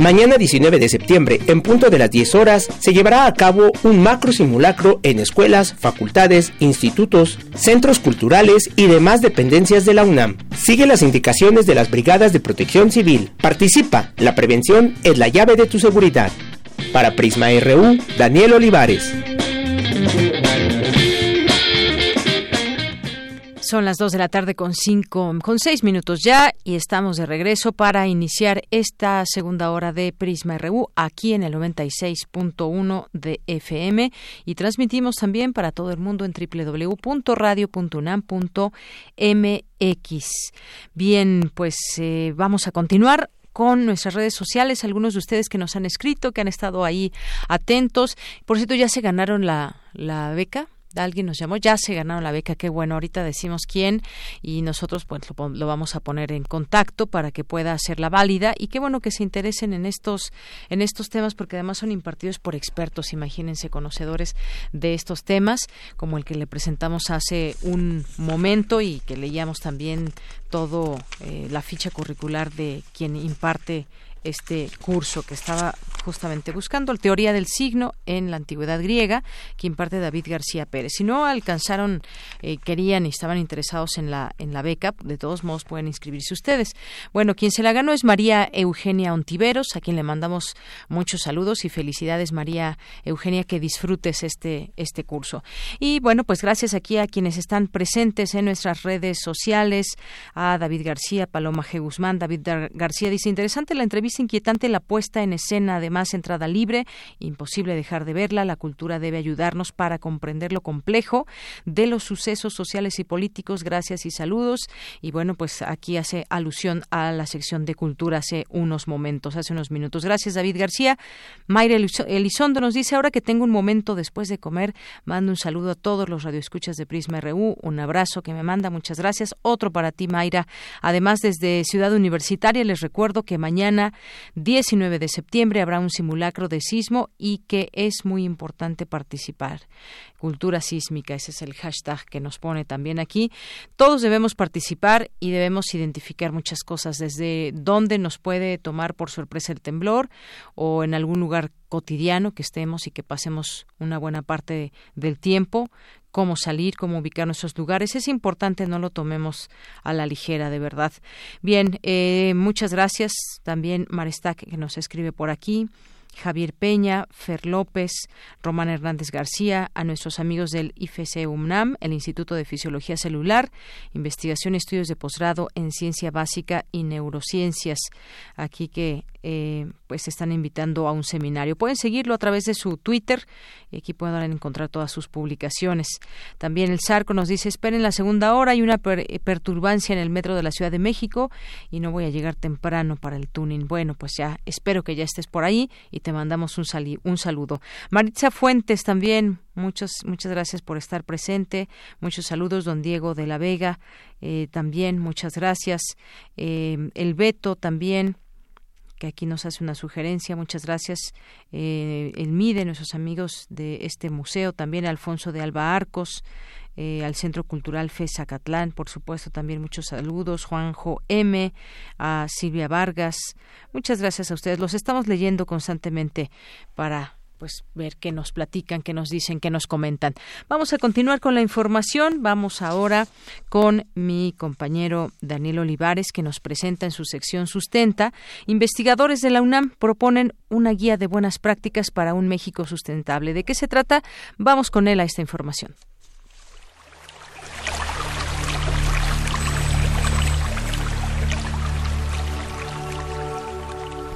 Mañana 19 de septiembre, en punto de las 10 horas, se llevará a cabo un macro simulacro en escuelas, facultades, institutos, centros culturales y demás dependencias de la UNAM. Sigue las indicaciones de las brigadas de protección civil. Participa. La prevención es la llave de tu seguridad. Para Prisma RU, Daniel Olivares. Son las 2 de la tarde con cinco, con seis minutos ya y estamos de regreso para iniciar esta segunda hora de Prisma RU aquí en el 96.1 de FM y transmitimos también para todo el mundo en www.radio.unam.mx. Bien, pues eh, vamos a continuar con nuestras redes sociales, algunos de ustedes que nos han escrito, que han estado ahí atentos. Por cierto, ya se ganaron la, la beca alguien nos llamó, ya se ganaron la beca, qué bueno, ahorita decimos quién y nosotros pues lo, vamos a poner en contacto para que pueda hacerla válida y qué bueno que se interesen en estos en estos temas porque además son impartidos por expertos, imagínense conocedores de estos temas, como el que le presentamos hace un momento y que leíamos también todo eh, la ficha curricular de quien imparte este curso que estaba justamente buscando, la teoría del signo en la antigüedad griega, que imparte David García Pérez. Si no alcanzaron, eh, querían y estaban interesados en la, en la beca, de todos modos pueden inscribirse ustedes. Bueno, quien se la ganó es María Eugenia Ontiveros, a quien le mandamos muchos saludos y felicidades, María Eugenia, que disfrutes este, este curso. Y bueno, pues gracias aquí a quienes están presentes en nuestras redes sociales, a David García, Paloma G. Guzmán, David García dice, interesante la entrevista inquietante la puesta en escena de además entrada libre, imposible dejar de verla. La cultura debe ayudarnos para comprender lo complejo de los sucesos sociales y políticos. Gracias y saludos. Y bueno, pues aquí hace alusión a la sección de cultura hace unos momentos, hace unos minutos. Gracias, David García. Mayra Elizondo nos dice, ahora que tengo un momento después de comer, mando un saludo a todos los radioescuchas de Prisma RU. Un abrazo que me manda. Muchas gracias. Otro para ti, Mayra. Además, desde Ciudad Universitaria, les recuerdo que mañana, 19 de septiembre, habrá un simulacro de sismo y que es muy importante participar. Cultura sísmica, ese es el hashtag que nos pone también aquí. Todos debemos participar y debemos identificar muchas cosas, desde dónde nos puede tomar por sorpresa el temblor o en algún lugar cotidiano que estemos y que pasemos una buena parte del tiempo, cómo salir, cómo ubicar nuestros lugares. Es importante, no lo tomemos a la ligera, de verdad. Bien, eh, muchas gracias también Marestac que nos escribe por aquí. Javier Peña, Fer López, Román Hernández García, a nuestros amigos del IFC UNAM, el Instituto de Fisiología Celular, Investigación y Estudios de Posgrado en Ciencia Básica y Neurociencias, aquí que eh, pues están invitando a un seminario. Pueden seguirlo a través de su Twitter y aquí pueden encontrar todas sus publicaciones. También el Sarco nos dice, esperen la segunda hora, hay una perturbancia en el metro de la Ciudad de México y no voy a llegar temprano para el tuning. Bueno, pues ya espero que ya estés por ahí y te mandamos un, un saludo. Maritza Fuentes también, muchas, muchas gracias por estar presente. Muchos saludos, don Diego de la Vega, eh, también muchas gracias. Eh, el Beto también que aquí nos hace una sugerencia. Muchas gracias. Eh, el MIDE, nuestros amigos de este museo, también Alfonso de Alba Arcos, eh, al Centro Cultural FE Zacatlán, por supuesto, también muchos saludos. Juanjo M, a Silvia Vargas. Muchas gracias a ustedes. Los estamos leyendo constantemente para pues ver qué nos platican, qué nos dicen, qué nos comentan. Vamos a continuar con la información. Vamos ahora con mi compañero Daniel Olivares, que nos presenta en su sección Sustenta. Investigadores de la UNAM proponen una guía de buenas prácticas para un México sustentable. ¿De qué se trata? Vamos con él a esta información.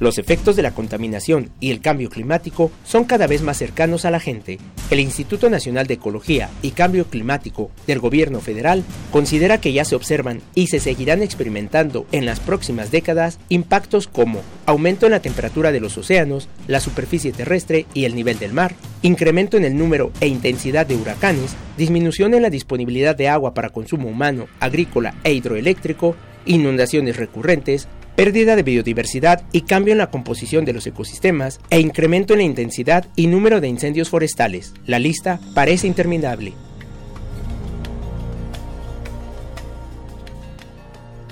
Los efectos de la contaminación y el cambio climático son cada vez más cercanos a la gente. El Instituto Nacional de Ecología y Cambio Climático del Gobierno Federal considera que ya se observan y se seguirán experimentando en las próximas décadas impactos como aumento en la temperatura de los océanos, la superficie terrestre y el nivel del mar, incremento en el número e intensidad de huracanes, disminución en la disponibilidad de agua para consumo humano, agrícola e hidroeléctrico, inundaciones recurrentes, pérdida de biodiversidad y cambio en la composición de los ecosistemas e incremento en la intensidad y número de incendios forestales. La lista parece interminable.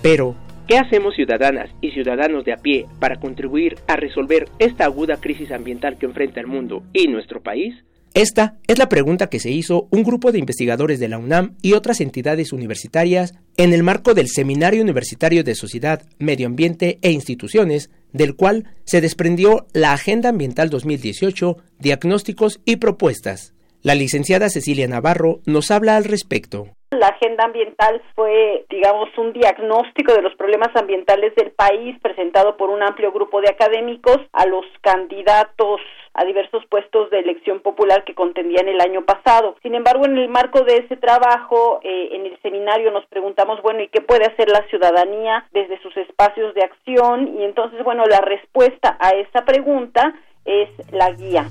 Pero, ¿qué hacemos ciudadanas y ciudadanos de a pie para contribuir a resolver esta aguda crisis ambiental que enfrenta el mundo y nuestro país? Esta es la pregunta que se hizo un grupo de investigadores de la UNAM y otras entidades universitarias en el marco del Seminario Universitario de Sociedad, Medio Ambiente e Instituciones, del cual se desprendió la Agenda Ambiental 2018, Diagnósticos y Propuestas. La licenciada Cecilia Navarro nos habla al respecto. La agenda ambiental fue, digamos, un diagnóstico de los problemas ambientales del país presentado por un amplio grupo de académicos a los candidatos a diversos puestos de elección popular que contendían el año pasado. Sin embargo, en el marco de ese trabajo, eh, en el seminario nos preguntamos, bueno, ¿y qué puede hacer la ciudadanía desde sus espacios de acción? Y entonces, bueno, la respuesta a esa pregunta es la guía.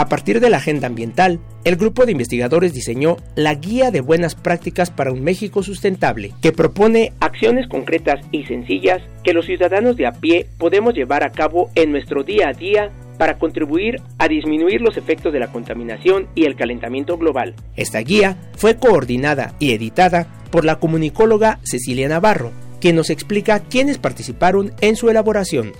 A partir de la agenda ambiental, el grupo de investigadores diseñó la Guía de Buenas Prácticas para un México Sustentable, que propone acciones concretas y sencillas que los ciudadanos de a pie podemos llevar a cabo en nuestro día a día para contribuir a disminuir los efectos de la contaminación y el calentamiento global. Esta guía fue coordinada y editada por la comunicóloga Cecilia Navarro, quien nos explica quiénes participaron en su elaboración.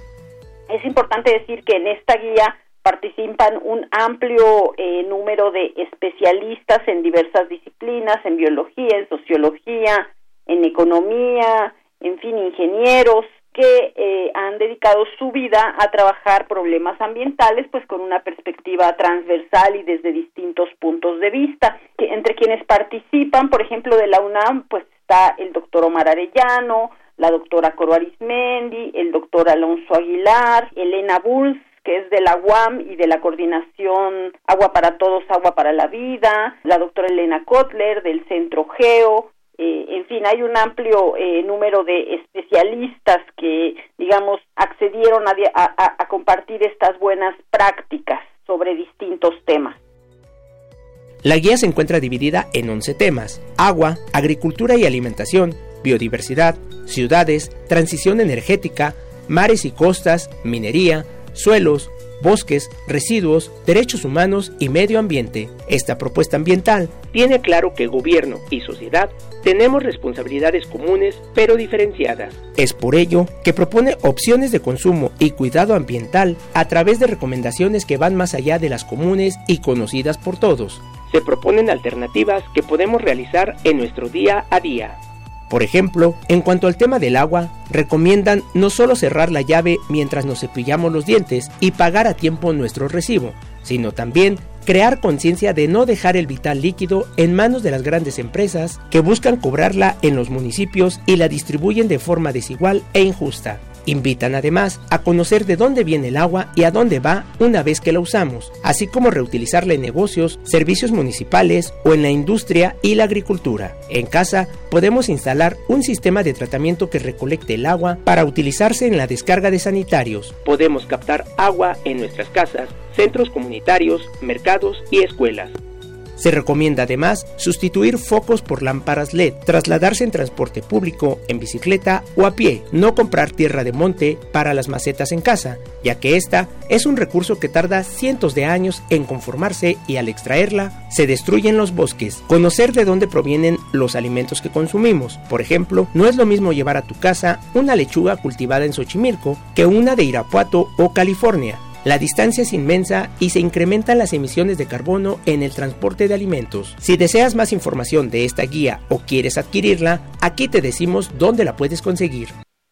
Es importante decir que en esta guía participan un amplio eh, número de especialistas en diversas disciplinas, en biología, en sociología, en economía, en fin, ingenieros que eh, han dedicado su vida a trabajar problemas ambientales, pues con una perspectiva transversal y desde distintos puntos de vista. Que entre quienes participan, por ejemplo, de la UNAM, pues está el doctor Omar Arellano, la doctora Coro Arismendi, el doctor Alonso Aguilar, Elena Bulls, es de la UAM y de la coordinación Agua para Todos, Agua para la Vida, la doctora Elena Kotler del Centro Geo, eh, en fin, hay un amplio eh, número de especialistas que, digamos, accedieron a, compartir estas buenas prácticas sobre distintos temas. La guía se encuentra dividida en 11 temas, agua, agricultura y alimentación, biodiversidad, ciudades, transición energética, mares y costas, minería, suelos, bosques, residuos, derechos humanos y medio ambiente. Esta propuesta ambiental tiene claro que gobierno y sociedad tenemos responsabilidades comunes pero diferenciadas. Es por ello que propone opciones de consumo y cuidado ambiental a través de recomendaciones que van más allá de las comunes y conocidas por todos. Se proponen alternativas que podemos realizar en nuestro día a día. Por ejemplo, en cuanto al tema del agua, recomiendan no solo cerrar la llave mientras nos cepillamos los dientes y pagar a tiempo nuestro recibo, sino también crear conciencia de no dejar el vital líquido en manos de las grandes empresas que buscan cobrarla en los municipios y la distribuyen de forma desigual e injusta. Invitan además a conocer de dónde viene el agua y a dónde va una vez que la usamos, así como reutilizarla en negocios, servicios municipales o en la industria y la agricultura. En casa podemos instalar un sistema de tratamiento que recolecte el agua para utilizarse en la descarga de sanitarios. Podemos captar agua en nuestras casas, centros comunitarios, mercados y escuelas. Se recomienda además sustituir focos por lámparas LED, trasladarse en transporte público, en bicicleta o a pie, no comprar tierra de monte para las macetas en casa, ya que esta es un recurso que tarda cientos de años en conformarse y al extraerla se destruyen los bosques. Conocer de dónde provienen los alimentos que consumimos. Por ejemplo, no es lo mismo llevar a tu casa una lechuga cultivada en Xochimilco que una de Irapuato o California. La distancia es inmensa y se incrementan las emisiones de carbono en el transporte de alimentos. Si deseas más información de esta guía o quieres adquirirla, aquí te decimos dónde la puedes conseguir.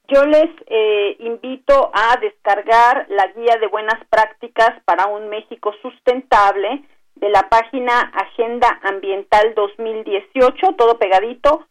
Yo les eh, invito a descargar la guía de buenas prácticas para un México sustentable de la página Agenda Ambiental 2018, todo pegadito,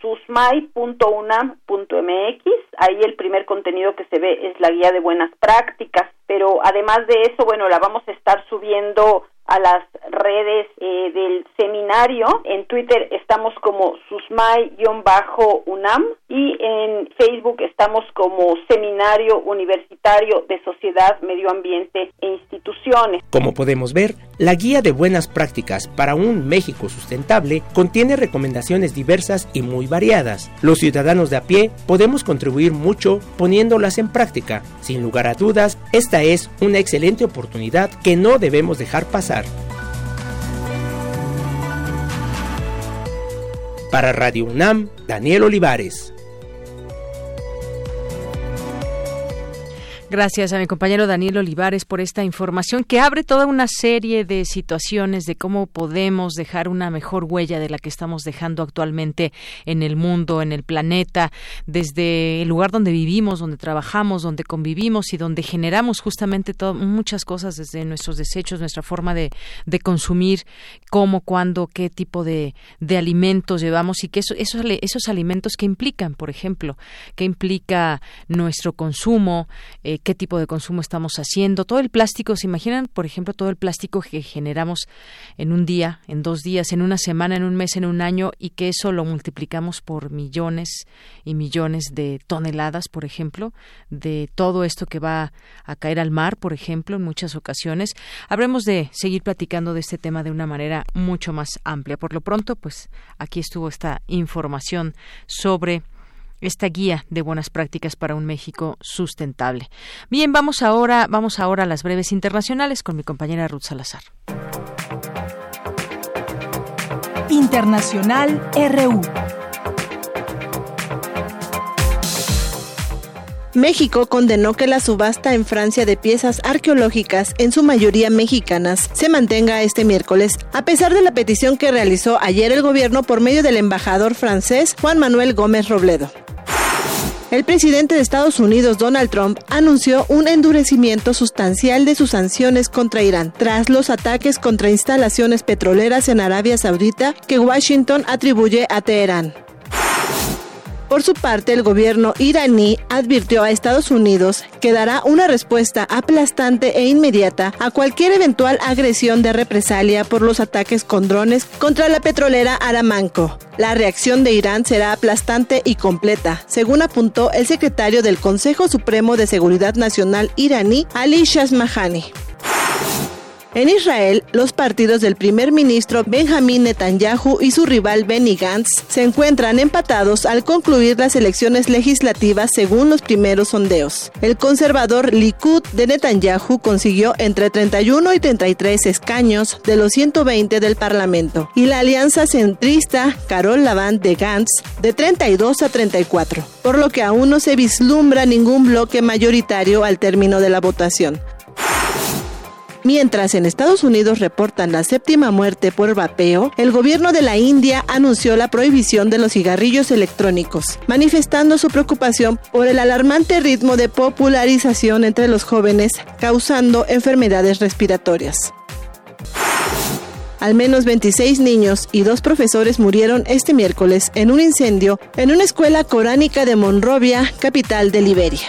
susmai.unam.mx. Ahí el primer contenido que se ve es la guía de buenas prácticas, pero además de eso, bueno, la vamos a estar subiendo a las redes eh, del seminario. En Twitter estamos como susmai-unam y en Facebook estamos como Seminario Universitario de Sociedad, Medio Ambiente e Instituciones. Como podemos ver, la guía de buenas prácticas para un México sustentable contiene recomendaciones diversas y muy variadas. Los ciudadanos de a pie podemos contribuir mucho poniéndolas en práctica. Sin lugar a dudas, esta es una excelente oportunidad que no debemos dejar pasar. Para Radio UNAM, Daniel Olivares. Gracias a mi compañero Daniel Olivares por esta información que abre toda una serie de situaciones de cómo podemos dejar una mejor huella de la que estamos dejando actualmente en el mundo, en el planeta, desde el lugar donde vivimos, donde trabajamos, donde convivimos y donde generamos justamente muchas cosas desde nuestros desechos, nuestra forma de, consumir, cómo, cuándo, qué tipo de, alimentos llevamos y que eso, esos, esos alimentos que implican, por ejemplo, qué implica nuestro consumo, eh, qué tipo de consumo estamos haciendo, todo el plástico, ¿se imaginan, por ejemplo, todo el plástico que generamos en un día, en dos días, en una semana, en un mes, en un año y que eso lo multiplicamos por millones y millones de toneladas, por ejemplo, de todo esto que va a caer al mar, por ejemplo, en muchas ocasiones. Habremos de seguir platicando de este tema de una manera mucho más amplia. Por lo pronto, pues aquí estuvo esta información sobre esta guía de buenas prácticas para un México sustentable. Bien, vamos ahora, vamos ahora a las breves internacionales con mi compañera Ruth Salazar. Internacional RU. México condenó que la subasta en Francia de piezas arqueológicas, en su mayoría mexicanas, se mantenga este miércoles, a pesar de la petición que realizó ayer el gobierno por medio del embajador francés Juan Manuel Gómez Robledo. El presidente de Estados Unidos, Donald Trump, anunció un endurecimiento sustancial de sus sanciones contra Irán tras los ataques contra instalaciones petroleras en Arabia Saudita que Washington atribuye a Teherán. Por su parte, el gobierno iraní advirtió a Estados Unidos que dará una respuesta aplastante e inmediata a cualquier eventual agresión de represalia por los ataques con drones contra la petrolera Aramanco. La reacción de Irán será aplastante y completa, según apuntó el secretario del Consejo Supremo de Seguridad Nacional iraní, Ali Shahmahani. En Israel, los partidos del primer ministro Benjamin Netanyahu y su rival Benny Gantz se encuentran empatados al concluir las elecciones legislativas según los primeros sondeos. El conservador Likud de Netanyahu consiguió entre 31 y 33 escaños de los 120 del Parlamento y la alianza centrista Carol Lavand de Gantz de 32 a 34, por lo que aún no se vislumbra ningún bloque mayoritario al término de la votación. Mientras en Estados Unidos reportan la séptima muerte por vapeo, el gobierno de la India anunció la prohibición de los cigarrillos electrónicos, manifestando su preocupación por el alarmante ritmo de popularización entre los jóvenes, causando enfermedades respiratorias. Al menos 26 niños y dos profesores murieron este miércoles en un incendio en una escuela coránica de Monrovia, capital de Liberia.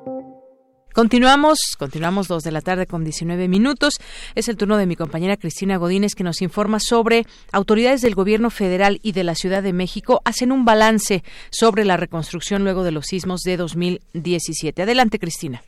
Continuamos, continuamos dos de la tarde con 19 minutos. Es el turno de mi compañera Cristina Godínez que nos informa sobre autoridades del gobierno federal y de la Ciudad de México hacen un balance sobre la reconstrucción luego de los sismos de 2017. Adelante, Cristina.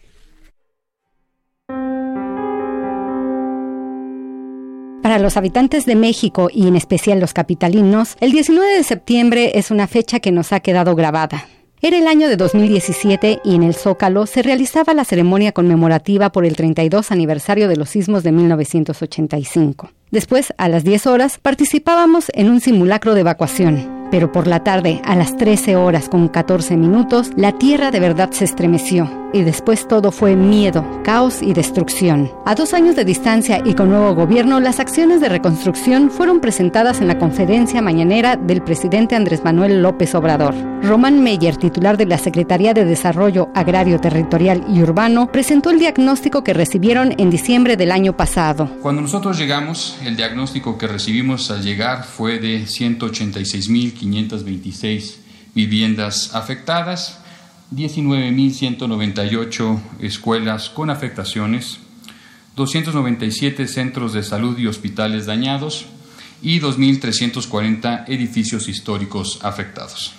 Para los habitantes de México y en especial los capitalinos, el 19 de septiembre es una fecha que nos ha quedado grabada. Era el año de 2017 y en el Zócalo se realizaba la ceremonia conmemorativa por el 32 aniversario de los sismos de 1985. Después, a las 10 horas, participábamos en un simulacro de evacuación pero por la tarde, a las 13 horas con 14 minutos, la tierra de verdad se estremeció y después todo fue miedo, caos y destrucción. A dos años de distancia y con nuevo gobierno, las acciones de reconstrucción fueron presentadas en la conferencia mañanera del presidente Andrés Manuel López Obrador. Román Meyer, titular de la Secretaría de Desarrollo Agrario, Territorial y Urbano, presentó el diagnóstico que recibieron en diciembre del año pasado. Cuando nosotros llegamos, el diagnóstico que recibimos al llegar fue de 186.526 viviendas afectadas, 19.198 escuelas con afectaciones, 297 centros de salud y hospitales dañados y 2.340 edificios históricos afectados.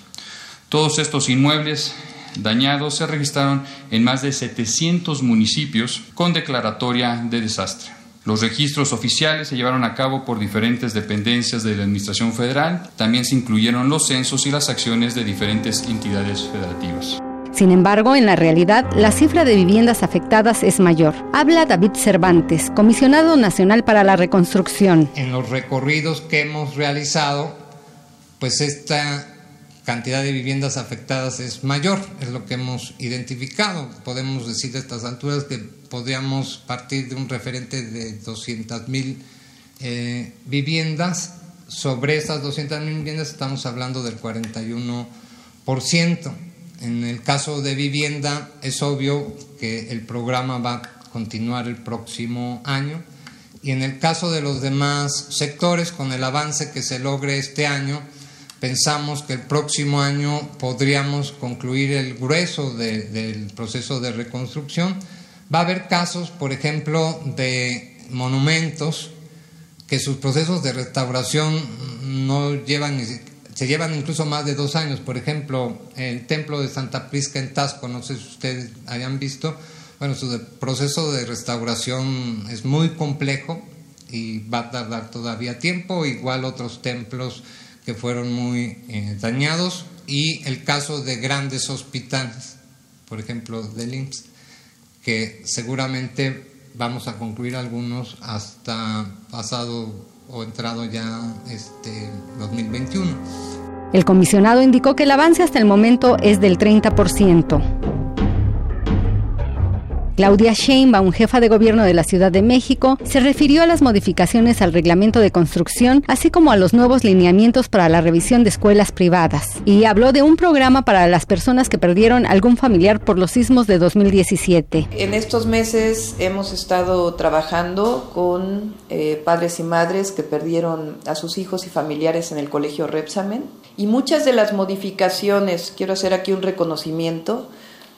Todos estos inmuebles dañados se registraron en más de 700 municipios con declaratoria de desastre. Los registros oficiales se llevaron a cabo por diferentes dependencias de la Administración Federal. También se incluyeron los censos y las acciones de diferentes entidades federativas. Sin embargo, en la realidad, la cifra de viviendas afectadas es mayor. Habla David Cervantes, comisionado nacional para la reconstrucción. En los recorridos que hemos realizado, pues esta cantidad de viviendas afectadas es mayor, es lo que hemos identificado. Podemos decir a estas alturas que podríamos partir de un referente de 200 mil eh, viviendas. Sobre esas 200 mil viviendas estamos hablando del 41%. En el caso de vivienda es obvio que el programa va a continuar el próximo año y en el caso de los demás sectores, con el avance que se logre este año, pensamos que el próximo año podríamos concluir el grueso del proceso de reconstrucción. Va a haber casos, por ejemplo, de monumentos que sus procesos de restauración no llevan se llevan incluso más de dos años. Por ejemplo, el templo de Santa Prisca en Tasco, no sé si ustedes hayan visto, bueno, su proceso de restauración es muy complejo y va a tardar todavía tiempo, igual otros templos que fueron muy eh, dañados y el caso de grandes hospitales, por ejemplo, del IMSS, que seguramente vamos a concluir algunos hasta pasado o entrado ya este 2021. El comisionado indicó que el avance hasta el momento es del 30%. Claudia Sheinbaum, jefa de gobierno de la Ciudad de México, se refirió a las modificaciones al reglamento de construcción, así como a los nuevos lineamientos para la revisión de escuelas privadas, y habló de un programa para las personas que perdieron algún familiar por los sismos de 2017. En estos meses hemos estado trabajando con eh, padres y madres que perdieron a sus hijos y familiares en el colegio Repsamen, y muchas de las modificaciones, quiero hacer aquí un reconocimiento,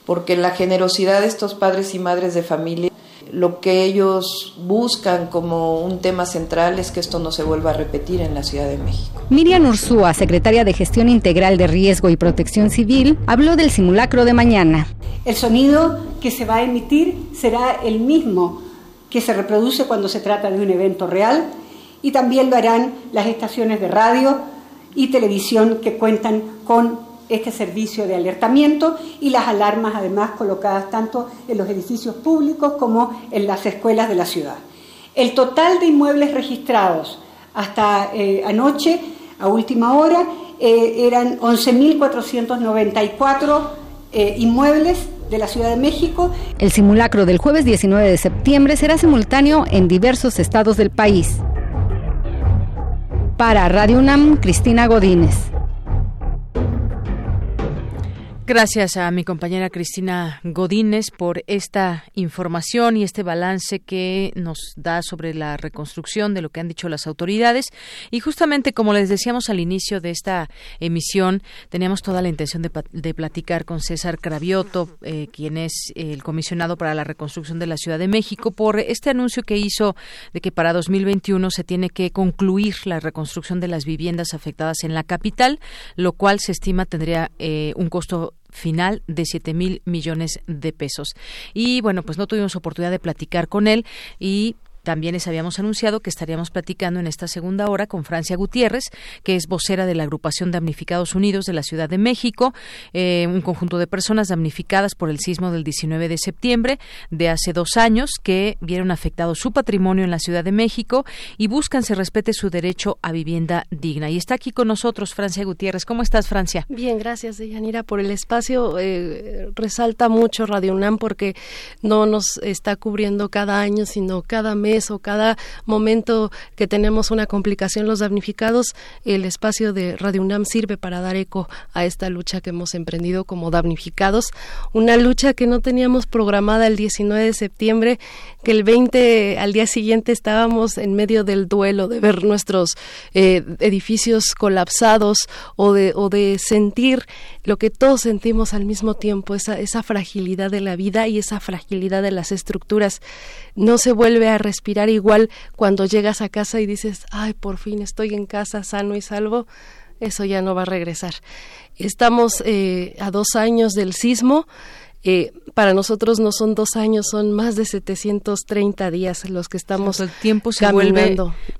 porque la generosidad de estos padres y madres de familia, lo que ellos buscan como un tema central es que esto no se vuelva a repetir en la Ciudad de México. Miriam Ursúa, secretaria de Gestión Integral de Riesgo y Protección Civil, habló del simulacro de mañana. El sonido que se va a emitir será el mismo que se reproduce cuando se trata de un evento real y también lo harán las estaciones de radio y televisión que cuentan con este servicio de alertamiento y las alarmas además colocadas tanto en los edificios públicos como en las escuelas de la ciudad. El total de inmuebles registrados hasta eh, anoche, a última hora, eh, eran 11.494 eh, inmuebles de la Ciudad de México. El simulacro del jueves 19 de septiembre será simultáneo en diversos estados del país. Para Radio UNAM, Cristina Godínez. Gracias a mi compañera Cristina Godínez por esta información y este balance que nos da sobre la reconstrucción de lo que han dicho las autoridades. Y justamente como les decíamos al inicio de esta emisión, teníamos toda la intención de, platicar con César Cravioto, eh, quien es el comisionado para la reconstrucción de la Ciudad de México, por este anuncio que hizo de que para 2021 se tiene que concluir la reconstrucción de las viviendas afectadas en la capital, lo cual se estima tendría eh, un costo final de siete mil millones de pesos. Y bueno, pues no tuvimos oportunidad de platicar con él y también les habíamos anunciado que estaríamos platicando en esta segunda hora con Francia Gutiérrez, que es vocera de la agrupación Damnificados Unidos de la Ciudad de México, eh, un conjunto de personas damnificadas por el sismo del 19 de septiembre de hace dos años que vieron afectado su patrimonio en la Ciudad de México y buscan se respete su derecho a vivienda digna. Y está aquí con nosotros Francia Gutiérrez. ¿Cómo estás, Francia? Bien, gracias, Deyanira, por el espacio. Eh, resalta mucho Radio UNAM porque no nos está cubriendo cada año, sino cada mes o cada momento que tenemos una complicación los damnificados, el espacio de Radio UNAM sirve para dar eco a esta lucha que hemos emprendido como damnificados, una lucha que no teníamos programada el 19 de septiembre, que el 20 al día siguiente estábamos en medio del duelo de ver nuestros eh, edificios colapsados o de, o de sentir lo que todos sentimos al mismo tiempo, esa, esa fragilidad de la vida y esa fragilidad de las estructuras. No se vuelve a respirar igual cuando llegas a casa y dices, ay, por fin estoy en casa sano y salvo, eso ya no va a regresar. Estamos eh, a dos años del sismo. Eh, para nosotros no son dos años, son más de 730 días los que estamos el tiempo se vuelve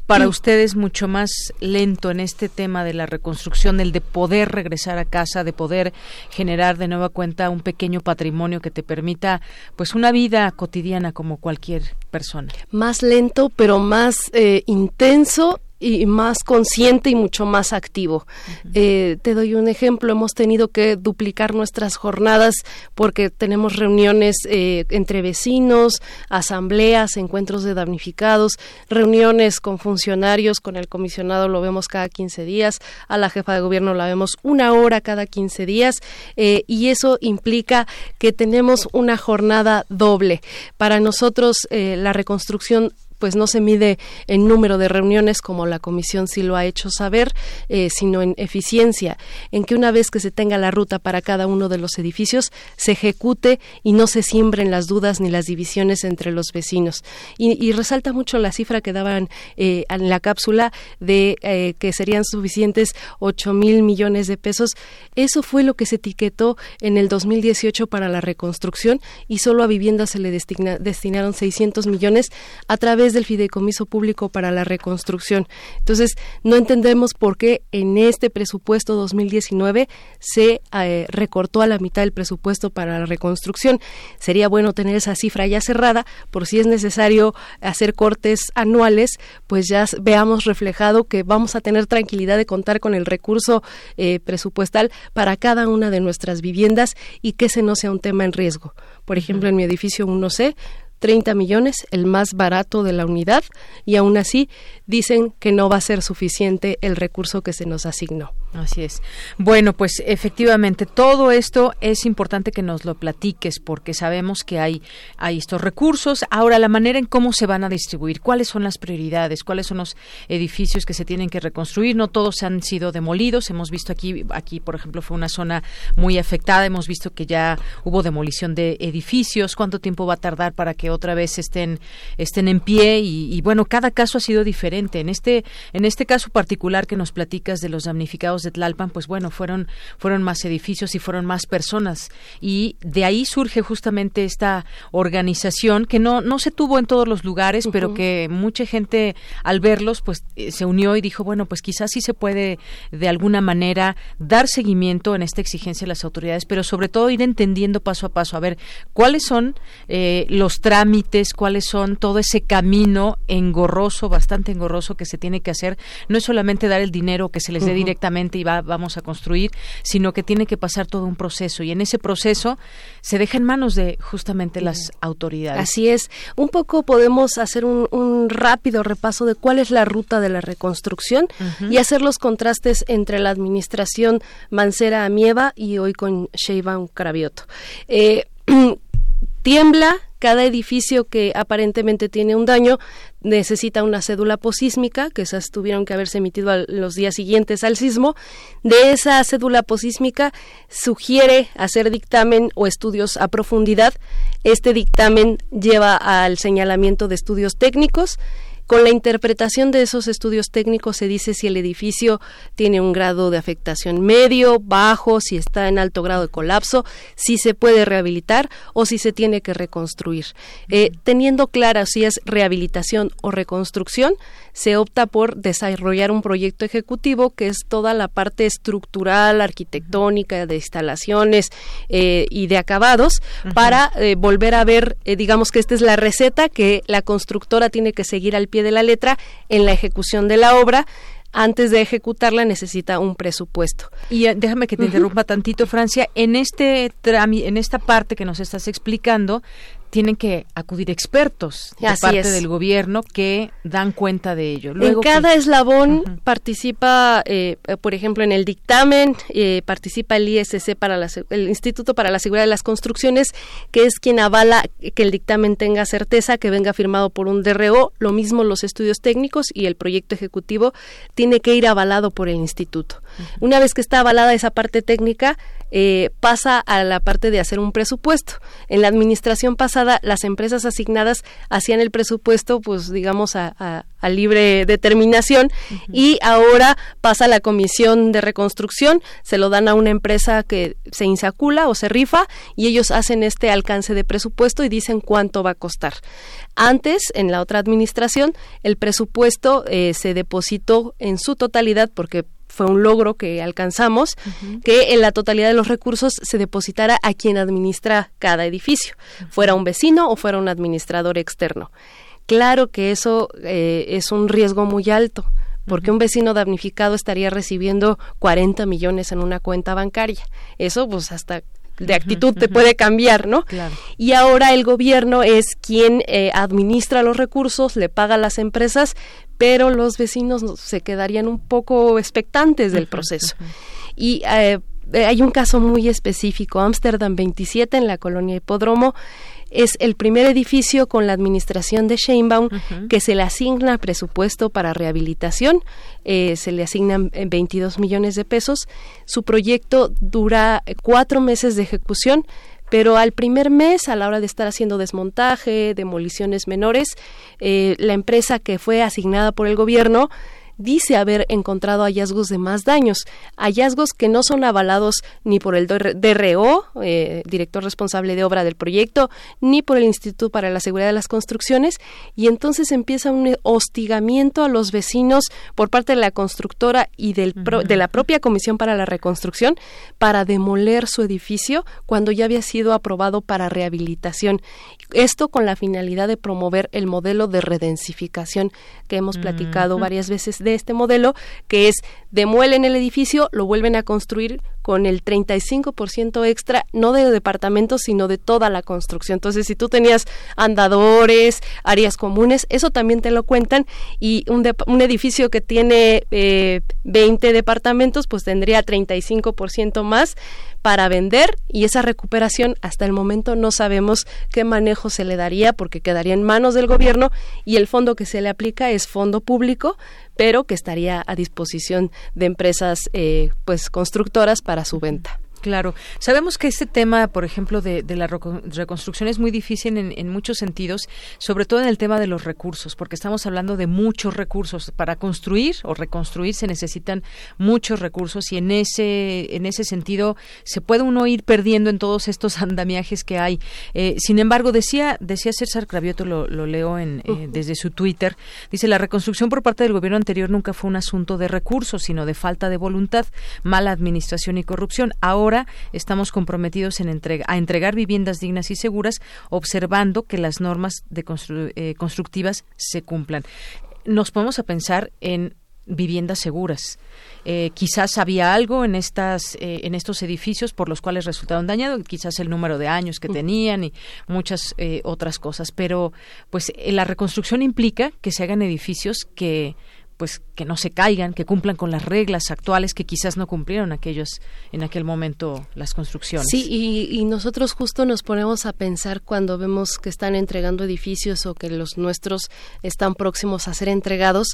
para ustedes mucho más lento en este tema de la reconstrucción, el de poder regresar a casa, de poder generar de nueva cuenta un pequeño patrimonio que te permita pues una vida cotidiana como cualquier persona. Más lento, pero más eh, intenso y más consciente y mucho más activo. Eh, te doy un ejemplo, hemos tenido que duplicar nuestras jornadas porque tenemos reuniones eh, entre vecinos, asambleas, encuentros de damnificados, reuniones con funcionarios, con el comisionado lo vemos cada 15 días, a la jefa de gobierno la vemos una hora cada 15 días eh, y eso implica que tenemos una jornada doble. Para nosotros la reconstrucción pues no se mide en número de reuniones como la comisión sí lo ha hecho saber, eh, sino en eficiencia, en que una vez que se tenga la ruta para cada uno de los edificios, se ejecute y no se siembren las dudas ni las divisiones entre los vecinos. Y, resalta mucho la cifra que daban eh, en la cápsula de eh, que serían suficientes 8 mil millones de pesos. Eso fue lo que se etiquetó en el 2018 para la reconstrucción y solo a vivienda se le destinaron 600 millones a través del Fideicomiso Público para la Reconstrucción. Entonces, no entendemos por qué en este presupuesto 2019 se eh, recortó a la mitad el presupuesto para la reconstrucción. Sería bueno tener esa cifra ya cerrada por si es necesario hacer cortes anuales, pues ya veamos reflejado que vamos a tener tranquilidad de contar con el recurso eh, presupuestal para cada una de nuestras viviendas y que ese no sea un tema en riesgo. Por ejemplo, en mi edificio 1C 30 millones, el más barato de la unidad, y aún así dicen que no va a ser suficiente el recurso que se nos asignó. Así es. Bueno, pues efectivamente todo esto es importante que nos lo platiques porque sabemos que hay, hay estos recursos. Ahora, la manera en cómo se van a distribuir, cuáles son las prioridades, cuáles son los edificios que se tienen que reconstruir. No todos han sido demolidos. Hemos visto aquí, aquí por ejemplo, fue una zona muy afectada. Hemos visto que ya hubo demolición de edificios. ¿Cuánto tiempo va a tardar para que otra vez estén, estén en pie? Y, y bueno, cada caso ha sido diferente. En este, en este caso particular que nos platicas de los damnificados de Tlalpan, pues bueno, fueron, fueron más edificios y fueron más personas. Y de ahí surge justamente esta organización que no, no se tuvo en todos los lugares, pero que mucha gente al verlos, pues eh, se unió y dijo, bueno, pues quizás sí se puede de alguna manera dar seguimiento en esta exigencia de las autoridades, pero sobre todo ir entendiendo paso a paso, a ver cuáles son eh, los trámites, cuáles son todo ese camino engorroso, bastante engorroso que se tiene que hacer. No es solamente dar el dinero que se les dé directamente y va, vamos a construir, sino que tiene que pasar todo un proceso y en ese proceso se deja en manos de justamente las autoridades. Así es. Un poco podemos hacer un, rápido repaso de cuál es la ruta de la reconstrucción y hacer los contrastes entre la administración Mancera Amieva y hoy con Sheinbaum Cravioto. Eh, tiembla cada edificio que aparentemente tiene un daño necesita una cédula posísmica, que esas tuvieron que haberse emitido los días siguientes al sismo. De esa cédula posísmica sugiere hacer dictamen o estudios a profundidad. Este dictamen lleva al señalamiento de estudios técnicos con la interpretación de esos estudios técnicos se dice si el edificio tiene un grado de afectación medio, bajo, si está en alto grado de colapso, si se puede rehabilitar o si se tiene que reconstruir. Eh, teniendo clara si es rehabilitación o reconstrucción, se opta por desarrollar un proyecto ejecutivo que es toda la parte estructural, arquitectónica, de instalaciones eh, y de acabados para eh, volver a ver, digamos que esta es la receta que la constructora tiene que seguir al pie de la letra en la ejecución de la obra antes de ejecutarla necesita un presupuesto. Y eh, déjame que te interrumpa tantito, Francia. En este en esta parte que nos estás explicando, tienen que acudir expertos de parte del gobierno que dan cuenta de ello. en cada eslabón participa, eh, por ejemplo, en el dictamen, eh, participa el ISC para el Instituto para la Seguridad de las Construcciones, que es quien avala que el dictamen tenga certeza, que venga firmado por un DRO, lo mismo los estudios técnicos y el proyecto ejecutivo tiene que ir avalado por el instituto. Una vez que está avalada esa parte técnica, eh, pasa a la parte de hacer un presupuesto. En la administración pasada, las empresas asignadas hacían el presupuesto, pues digamos, a, libre determinación y ahora pasa la comisión de reconstrucción, se lo dan a una empresa que se insacula o se rifa y ellos hacen este alcance de presupuesto y dicen cuánto va a costar. Antes, en la otra administración, el presupuesto eh, se depositó en su totalidad porque fue un logro que alcanzamos, que en la totalidad de los recursos se depositara a quien administra cada edificio, fuera un vecino o fuera un administrador externo. Claro que eso eh, es un riesgo muy alto porque un vecino damnificado estaría recibiendo 40 millones en una cuenta bancaria. Eso pues hasta de actitud te puede cambiar, ¿no? Y ahora el gobierno es quien eh, administra los recursos, le paga a las empresas, pero los vecinos se quedarían un poco expectantes del proceso. Y eh, hay un caso muy específico, Amsterdam 27 en la colonia Hipódromo, es el primer edificio con la administración de Sheinbaum que se le asigna presupuesto para rehabilitación, eh, se le asignan 22 millones de pesos. Su proyecto dura cuatro meses de ejecución, pero al primer mes, a la hora de estar haciendo desmontaje, demoliciones menores, eh, la empresa que fue asignada por el gobierno dice haber encontrado hallazgos de más daños, hallazgos que no son avalados ni por el DRO, eh, director responsable de obra del proyecto, ni por el Instituto para la Seguridad de las Construcciones, y entonces empieza un hostigamiento a los vecinos por parte de la constructora y del de la propia Comisión para la Reconstrucción para demoler su edificio cuando ya había sido aprobado para rehabilitación. Esto con la finalidad de promover el modelo de redensificación que hemos platicado varias veces de este modelo, que es demuelen el edificio, lo vuelven a construir con el 35% extra, no de departamentos, sino de toda la construcción. Entonces, si tú tenías andadores, áreas comunes, eso también te lo cuentan y un, un edificio que tiene eh, 20 departamentos, pues tendría 35% más para vender y esa recuperación hasta el momento no sabemos qué manejo se le daría porque quedaría en manos del gobierno y el fondo que se le aplica es fondo público pero que estaría a disposición de empresas eh, pues constructoras para su venta. Claro. Sabemos que este tema, por ejemplo, de, la reconstrucción es muy difícil en, muchos sentidos, sobre todo en el tema de los recursos, porque estamos hablando de muchos recursos. Para construir o reconstruir se necesitan muchos recursos y en ese, en ese sentido se puede uno ir perdiendo en todos estos andamiajes que hay. Eh, sin embargo, decía, decía César Cravioto, lo, leo en, eh, desde su Twitter, dice, la reconstrucción por parte del gobierno anterior nunca fue un asunto de recursos, sino de falta de voluntad, mala administración y corrupción. Ahora estamos comprometidos en a entregar viviendas dignas y seguras, observando que las normas de eh, constructivas se cumplan. Nos podemos a pensar en viviendas seguras. Eh, quizás había algo en estas eh, en estos edificios por los cuales resultaron dañados, quizás el número de años que tenían y muchas otras cosas, pero pues la reconstrucción implica que se hagan edificios que pues que no se caigan, que cumplan con las reglas actuales que quizás no cumplieron aquellos en aquel momento las construcciones. Sí, y, y, nosotros justo nos ponemos a pensar cuando vemos que están entregando edificios o que los nuestros están próximos a ser entregados,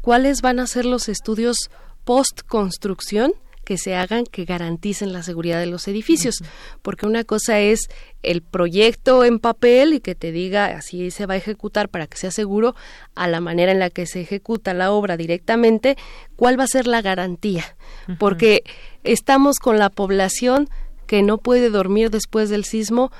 ¿cuáles van a ser los estudios post construcción? Que se hagan que garanticen la seguridad de los edificios, porque una cosa es el proyecto en papel y que te diga así se va a ejecutar para que sea seguro a la manera en la que se ejecuta la obra directamente, cuál va a ser la garantía, porque estamos con la población que no puede dormir después del sismo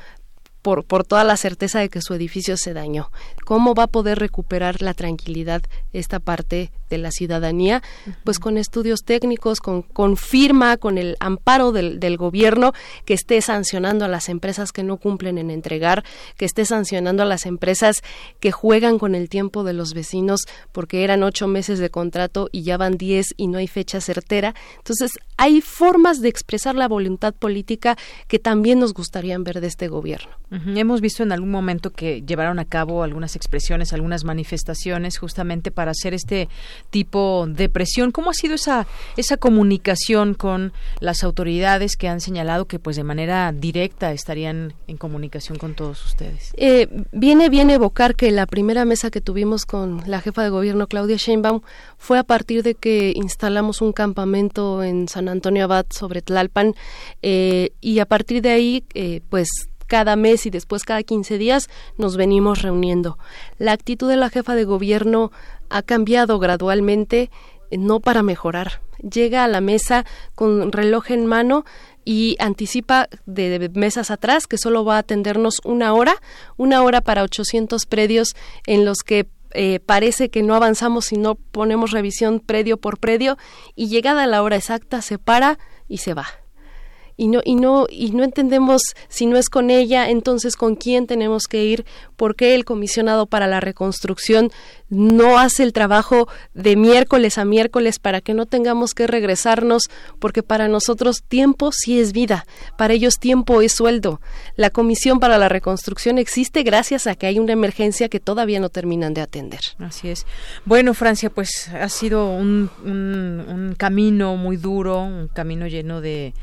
por, por toda la certeza de que su edificio se dañó. ¿Cómo va a poder recuperar la tranquilidad esta parte de la ciudadanía, pues con estudios técnicos, con, con firma, con el amparo del, del, gobierno que esté sancionando a las empresas que no cumplen en entregar, que esté sancionando a las empresas que juegan con el tiempo de los vecinos porque eran ocho meses de contrato y ya van diez y no hay fecha certera. Entonces, hay formas de expresar la voluntad política que también nos gustaría ver de este gobierno. Hemos visto en algún momento que llevaron a cabo algunas expresiones, algunas manifestaciones justamente para hacer este tipo de presión. ¿Cómo ha sido esa, esa comunicación con las autoridades que han señalado que pues de manera directa estarían en comunicación con todos ustedes? Eh, viene bien evocar que la primera mesa que tuvimos con la jefa de gobierno Claudia Sheinbaum fue a partir de que instalamos un campamento en San Antonio Abad sobre Tlalpan eh, y a partir de ahí eh, pues cada mes y después cada 15 días nos venimos reuniendo. La actitud de la jefa de gobierno ha cambiado gradualmente, eh, no para mejorar. Llega a la mesa con reloj en mano y anticipa de, mesas atrás que solo va a atendernos una hora, una hora para 800 predios en los que eh, parece que no avanzamos si no ponemos revisión predio por predio y llegada la hora exacta se para y se va y no y no y no entendemos si no es con ella entonces con quién tenemos que ir por qué el comisionado para la reconstrucción no hace el trabajo de miércoles a miércoles para que no tengamos que regresarnos, porque para nosotros tiempo sí es vida, para ellos tiempo es sueldo. La Comisión para la Reconstrucción existe gracias a que hay una emergencia que todavía no terminan de atender. Así es. Bueno, Francia, pues ha sido un, camino muy duro, un camino lleno de,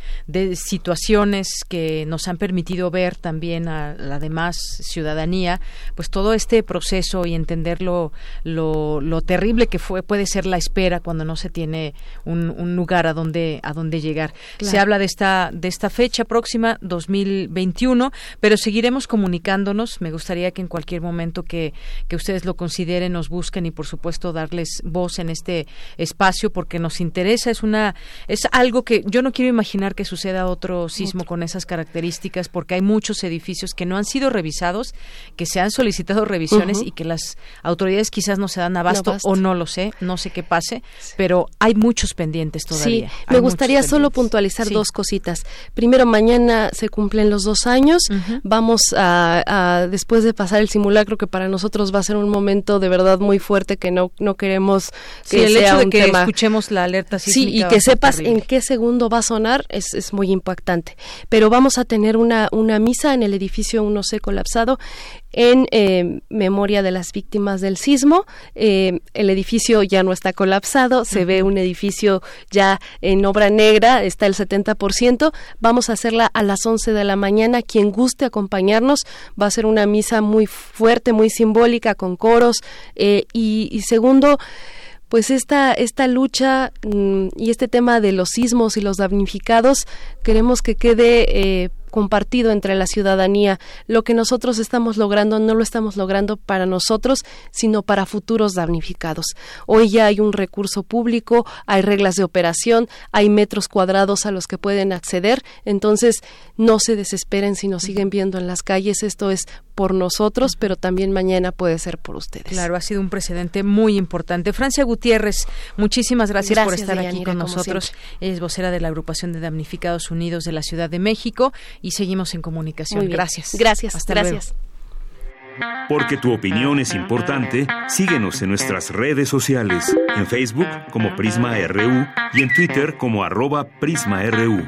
situaciones que nos han permitido ver también a la demás ciudadanía, pues todo este proceso y entenderlo lo, lo terrible que fue puede ser la espera cuando no se tiene un, un lugar a donde a donde llegar. Se habla de esta de esta fecha próxima 2021, pero seguiremos comunicándonos. Me gustaría que en cualquier momento que, que ustedes lo consideren nos busquen y por supuesto darles voz en este espacio porque nos interesa. Es una es algo que yo no quiero imaginar que suceda otro sismo con esas características porque hay muchos edificios que no han sido revisados, que se han solicitado revisiones y que las autoridades quizás no se dan abasto, o no lo sé, no sé qué pase, pero hay muchos pendientes todavía. Sí, me gustaría solo puntualizar dos cositas. Primero, mañana se cumplen los dos años. Vamos a, después de pasar el simulacro, que para nosotros va a ser un momento de verdad muy fuerte que no, no queremos que el sea hecho de que tema. escuchemos la alerta Sí, y que sepas en qué segundo va a sonar es, es muy impactante. Pero vamos a tener una, una misa en el edificio 1C colapsado en eh, memoria de las víctimas del sismo. Eh, el edificio ya no está colapsado, se ve un edificio ya en obra negra, está el 70%. Vamos a hacerla a las 11 de la mañana. Quien guste acompañarnos va a ser una misa muy fuerte, muy simbólica, con coros. Eh, y, y segundo, pues esta, esta lucha mm, y este tema de los sismos y los damnificados queremos que quede eh, compartido entre la ciudadanía. Lo que nosotros estamos logrando no lo estamos logrando para nosotros, sino para futuros damnificados. Hoy ya hay un recurso público, hay reglas de operación, hay metros cuadrados a los que pueden acceder, entonces no se desesperen si nos siguen viendo en las calles, esto es por nosotros, pero también mañana puede ser por ustedes. Claro, ha sido un precedente muy importante. Francia Gutiérrez, muchísimas gracias, por estar aquí con nosotros. Es vocera de la agrupación de damnificados unidos de la Ciudad de México y seguimos en comunicación. Gracias. Gracias. Hasta gracias. Porque tu opinión es importante, síguenos en nuestras redes sociales, en Facebook como Prisma RU y en Twitter como arroba PrismaRU.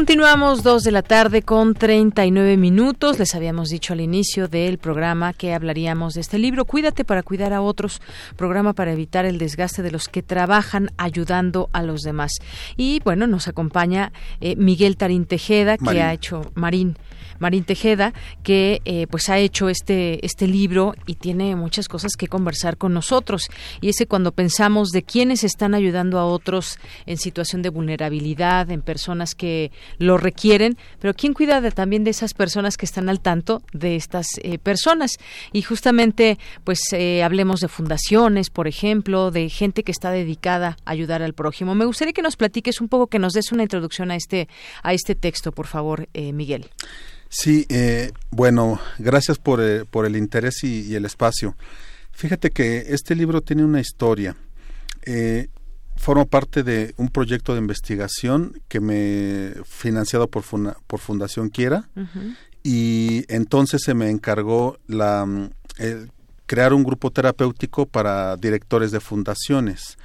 Continuamos dos de la tarde con 39 minutos. Les habíamos dicho al inicio del programa que hablaríamos de este libro, Cuídate para cuidar a otros, programa para evitar el desgaste de los que trabajan ayudando a los demás. Y bueno, nos acompaña eh, Miguel Tarín Tejeda, que ha hecho Marín. Marín Tejeda, que eh, pues ha hecho este, este libro y tiene muchas cosas que conversar con nosotros. Y ese cuando pensamos de quiénes están ayudando a otros en situación de vulnerabilidad, en personas que lo requieren, pero quién cuida también de esas personas que están al tanto de estas eh, personas. Y justamente, pues eh, hablemos de fundaciones, por ejemplo, de gente que está dedicada a ayudar al prójimo. Me gustaría que nos platiques un poco, que nos des una introducción a este, a este texto, por favor, Miguel. Sí, eh, bueno, gracias por, eh, por el interés y, el espacio. Fíjate que este libro tiene una historia. Eh, forma parte de un proyecto de investigación que me financiado por, por Fundación Quiera y entonces se me encargó la mm, crear un grupo terapéutico para directores de fundaciones.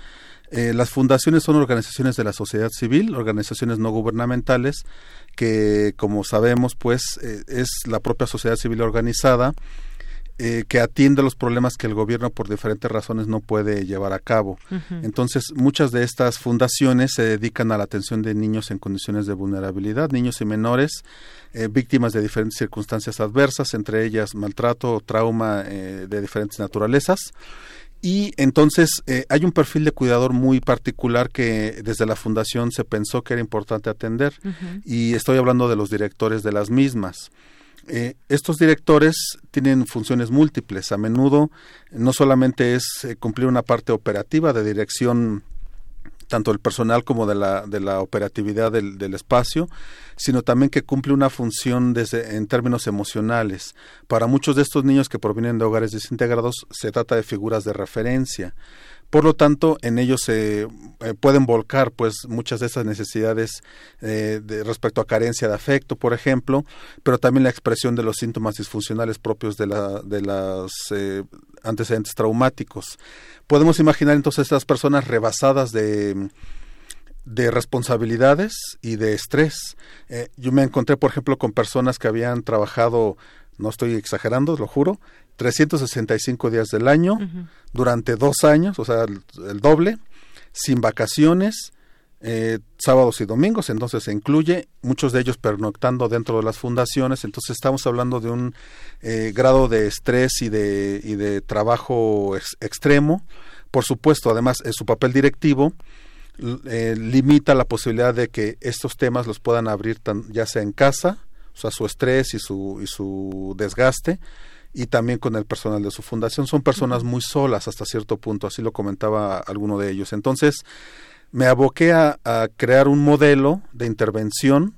las fundaciones son organizaciones de la sociedad civil, organizaciones no gubernamentales que como sabemos pues eh, es la propia sociedad civil organizada eh, que atiende los problemas que el gobierno por diferentes razones no puede llevar a cabo. Entonces, muchas de estas fundaciones se dedican a la atención de niños en condiciones de vulnerabilidad, niños y menores eh, víctimas de diferentes circunstancias adversas, entre ellas maltrato o trauma de diferentes naturalezas. Y entonces eh, hay un perfil de cuidador muy particular que desde la fundación se pensó que era importante atender. Y estoy hablando de los directores de las mismas. Eh, estos directores tienen funciones múltiples. A menudo no solamente es eh, cumplir una parte operativa de dirección tanto del personal como de la, de la operatividad del, del, espacio, sino también que cumple una función desde, en términos emocionales. Para muchos de estos niños que provienen de hogares desintegrados se trata de figuras de referencia. Por lo tanto, en ellos se eh, pueden volcar pues muchas de esas necesidades eh, respecto a carencia de afecto, por ejemplo, pero también la expresión de los síntomas disfuncionales propios de, la, de los eh, antecedentes traumáticos. Podemos imaginar entonces estas personas rebasadas de de responsabilidades y de estrés. Eh, yo me encontré, por ejemplo, con personas que habían trabajado, no estoy exagerando, lo juro, 365 días del año, uh -huh. durante dos años, o sea, el, el doble, sin vacaciones, eh, sábados y domingos, entonces se incluye, muchos de ellos pernoctando dentro de las fundaciones, entonces estamos hablando de un eh, grado de estrés y de, y de trabajo ex extremo. Por supuesto, además, en su papel directivo, eh, limita la posibilidad de que estos temas los puedan abrir tan, ya sea en casa, o sea, su estrés y su, y su desgaste, y también con el personal de su fundación. Son personas muy solas hasta cierto punto, así lo comentaba alguno de ellos. Entonces, me aboqué a, a crear un modelo de intervención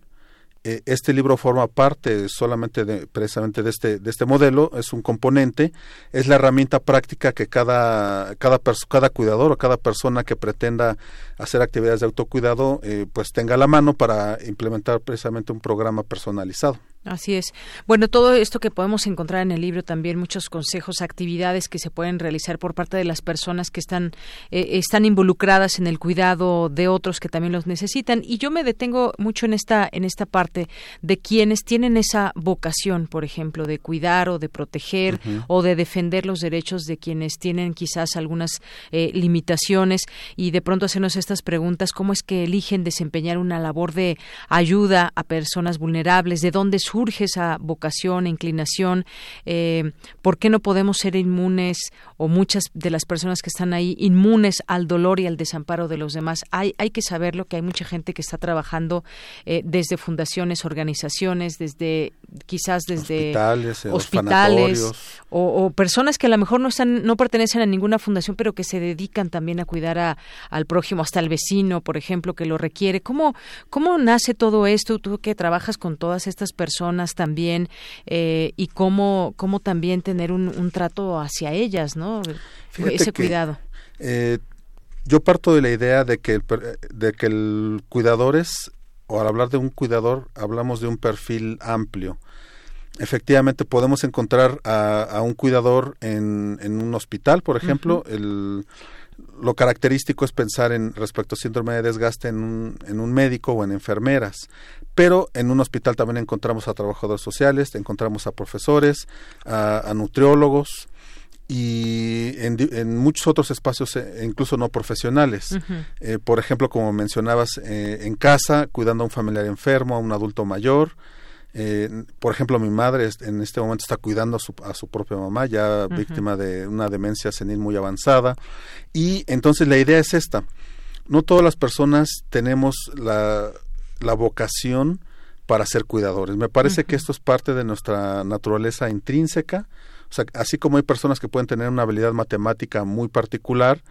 eh, este libro forma parte solamente de, precisamente de este, de este modelo, es un componente, es la herramienta práctica que cada, cada, cada cuidador o cada persona que pretenda hacer actividades de autocuidado eh, pues tenga a la mano para implementar precisamente un programa personalizado. Así es. Bueno, todo esto que podemos encontrar en el libro también, muchos consejos, actividades que se pueden realizar por parte de las personas que están, eh, están involucradas en el cuidado de otros que también los necesitan. Y yo me detengo mucho en esta, en esta parte de quienes tienen esa vocación, por ejemplo, de cuidar o de proteger uh -huh. o de defender los derechos de quienes tienen quizás algunas eh, limitaciones y de pronto hacernos estas preguntas, ¿cómo es que eligen desempeñar una labor de ayuda a personas vulnerables? ¿De dónde surge esa vocación, inclinación, eh, ¿por qué no podemos ser inmunes o muchas de las personas que están ahí inmunes al dolor y al desamparo de los demás? Hay, hay que saberlo que hay mucha gente que está trabajando eh, desde fundaciones, organizaciones, desde quizás desde hospitales, eh, hospitales o, o, personas que a lo mejor no están, no pertenecen a ninguna fundación, pero que se dedican también a cuidar a, al prójimo, hasta al vecino, por ejemplo, que lo requiere. ¿Cómo, cómo nace todo esto? Tú que trabajas con todas estas personas también eh, y cómo, cómo también tener un, un trato hacia ellas, ¿no? Fíjate Ese que, cuidado. Eh, yo parto de la idea de que, el, de que el cuidador es, o al hablar de un cuidador, hablamos de un perfil amplio. Efectivamente, podemos encontrar a, a un cuidador en, en, un hospital, por ejemplo, uh -huh. el lo característico es pensar en respecto a síndrome de desgaste en un, en un médico o en enfermeras, pero en un hospital también encontramos a trabajadores sociales, encontramos a profesores, a, a nutriólogos y en, en, muchos otros espacios, eh, incluso no profesionales. Uh -huh. eh, por ejemplo, como mencionabas, eh, en casa, cuidando a un familiar enfermo, a un adulto mayor, eh, por ejemplo, mi madre en este momento está cuidando a su, a su propia mamá, ya uh -huh. víctima de una demencia senil muy avanzada. Y entonces la idea es esta. No todas las personas tenemos la, la vocación para ser cuidadores. Me parece uh -huh. que esto es parte de nuestra naturaleza intrínseca. O sea, así como hay personas que pueden tener una habilidad matemática muy particular,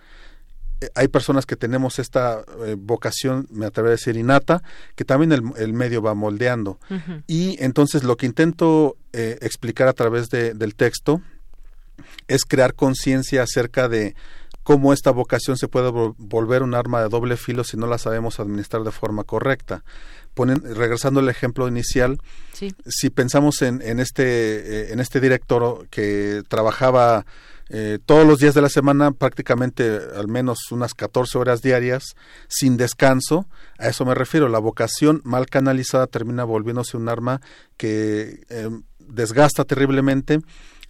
hay personas que tenemos esta eh, vocación, me atrevo a decir, innata, que también el, el medio va moldeando. Uh -huh. Y entonces lo que intento eh, explicar a través de, del texto es crear conciencia acerca de cómo esta vocación se puede volver un arma de doble filo si no la sabemos administrar de forma correcta. Ponen, regresando al ejemplo inicial, sí. si pensamos en, en, este, eh, en este director que trabajaba eh, todos los días de la semana, prácticamente al menos unas 14 horas diarias, sin descanso. A eso me refiero. La vocación mal canalizada termina volviéndose un arma que eh, desgasta terriblemente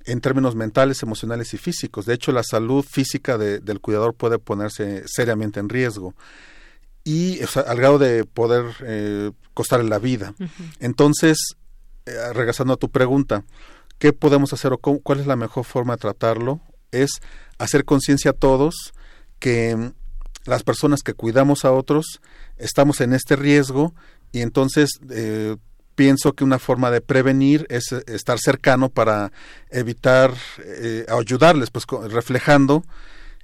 en términos mentales, emocionales y físicos. De hecho, la salud física de, del cuidador puede ponerse seriamente en riesgo y o sea, al grado de poder eh, costarle la vida. Uh -huh. Entonces, eh, regresando a tu pregunta, ¿Qué podemos hacer o cómo, cuál es la mejor forma de tratarlo? Es hacer conciencia a todos que las personas que cuidamos a otros estamos en este riesgo y entonces eh, pienso que una forma de prevenir es eh, estar cercano para evitar, eh, ayudarles, pues reflejando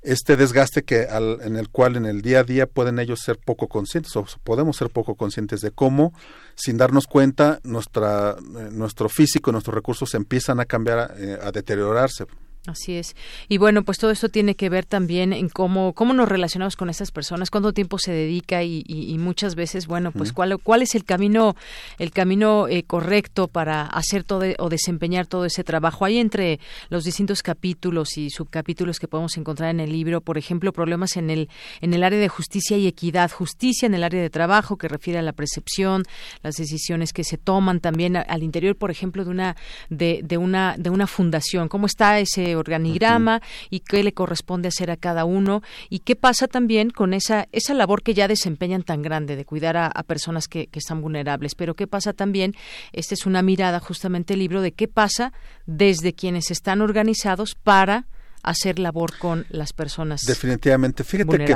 este desgaste que en el cual en el día a día pueden ellos ser poco conscientes o podemos ser poco conscientes de cómo sin darnos cuenta nuestra eh, nuestro físico nuestros recursos empiezan a cambiar a deteriorarse Así es. Y bueno, pues todo esto tiene que ver también en cómo, cómo nos relacionamos con estas personas, cuánto tiempo se dedica y, y, muchas veces, bueno, pues cuál, cuál es el camino, el camino eh, correcto para hacer todo o desempeñar todo ese trabajo. Hay entre los distintos capítulos y subcapítulos que podemos encontrar en el libro, por ejemplo, problemas en el, en el área de justicia y equidad, justicia en el área de trabajo que refiere a la percepción, las decisiones que se toman también al interior, por ejemplo, de una, de, de una, de una fundación. ¿Cómo está ese organigrama y qué le corresponde hacer a cada uno y qué pasa también con esa, esa labor que ya desempeñan tan grande de cuidar a, personas que, están vulnerables. Pero qué pasa también, esta es una mirada justamente el libro de qué pasa desde quienes están organizados para hacer labor con las personas definitivamente. Fíjate que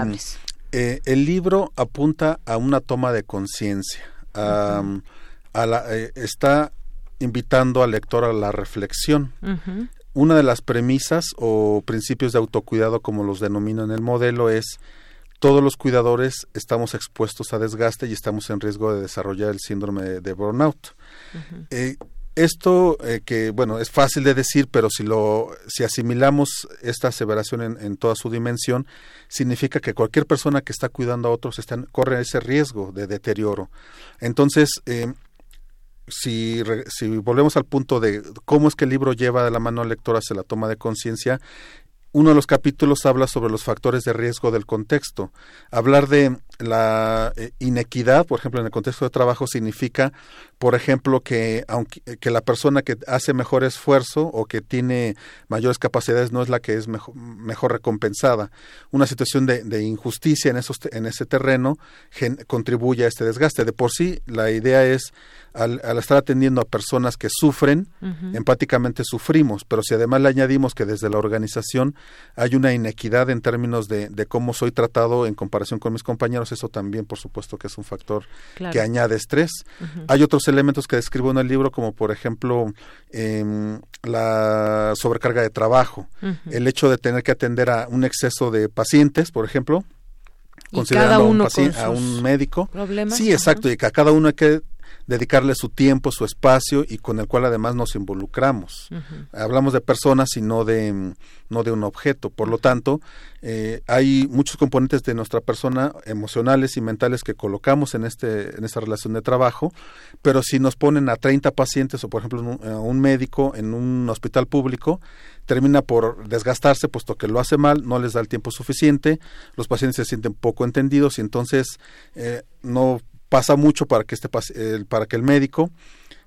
eh, el libro apunta a una toma de conciencia. Eh, está invitando al lector a la reflexión una de las premisas o principios de autocuidado, como los denomina en el modelo, es todos los cuidadores estamos expuestos a desgaste y estamos en riesgo de desarrollar el síndrome de, burnout. Eh, esto eh, que bueno es fácil de decir, pero si lo si asimilamos esta aseveración en, toda su dimensión, significa que cualquier persona que está cuidando a otros está, corre ese riesgo de deterioro. Entonces eh, si, si volvemos al punto de cómo es que el libro lleva de la mano al lector hacia la toma de conciencia, uno de los capítulos habla sobre los factores de riesgo del contexto. Hablar de la eh, inequidad, por ejemplo, en el contexto de trabajo, significa, por ejemplo, que aunque que la persona que hace mejor esfuerzo o que tiene mayores capacidades no es la que es mejor, mejor recompensada. Una situación de, de, injusticia en, esos, en ese terreno contribuye a este desgaste. De por sí, la idea es al, estar atendiendo a personas que sufren, empáticamente sufrimos, pero si además le añadimos que desde la organización hay una inequidad en términos de, cómo soy tratado en comparación con mis compañeros, eso también por supuesto que es un factor que añade estrés. Hay otros elementos que describo en el libro, como por ejemplo em, la sobrecarga de trabajo, el hecho de tener que atender a un exceso de pacientes, por ejemplo, considerando a, un, a un médico. Sí, exacto, y que a cada uno hay que dedicarle su tiempo, su espacio y con el cual además nos involucramos. Hablamos de personas y no de, no de un objeto. Por lo tanto, eh, hay muchos componentes de nuestra persona emocionales y mentales que colocamos en, este, en esta relación de trabajo, pero si nos ponen a 30 pacientes o por ejemplo un, un médico en un hospital público, termina por desgastarse puesto que lo hace mal, no les da el tiempo suficiente, los pacientes se sienten poco entendidos y entonces eh, no pasa mucho para que este para que el médico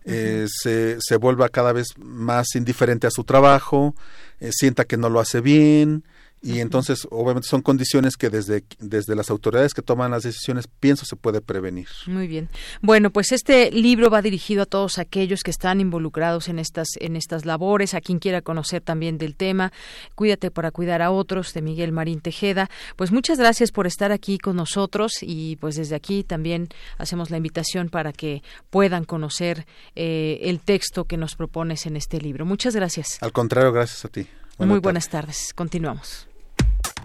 eh, se, se vuelva cada vez más indiferente a su trabajo, eh, sienta que no lo hace bien, y entonces obviamente son condiciones que desde, desde las autoridades que toman las decisiones pienso se puede prevenir. Muy bien. Bueno, pues este libro va dirigido a todos aquellos que están involucrados en estas en estas labores, a quien quiera conocer también del tema. Cuídate para cuidar a otros de Miguel Marín Tejeda. Pues muchas gracias por estar aquí con nosotros y pues desde aquí también hacemos la invitación para que puedan conocer eh, el texto que nos propones en este libro. Muchas gracias. Al contrario, gracias a ti. Muy buenas tardes. Continuamos.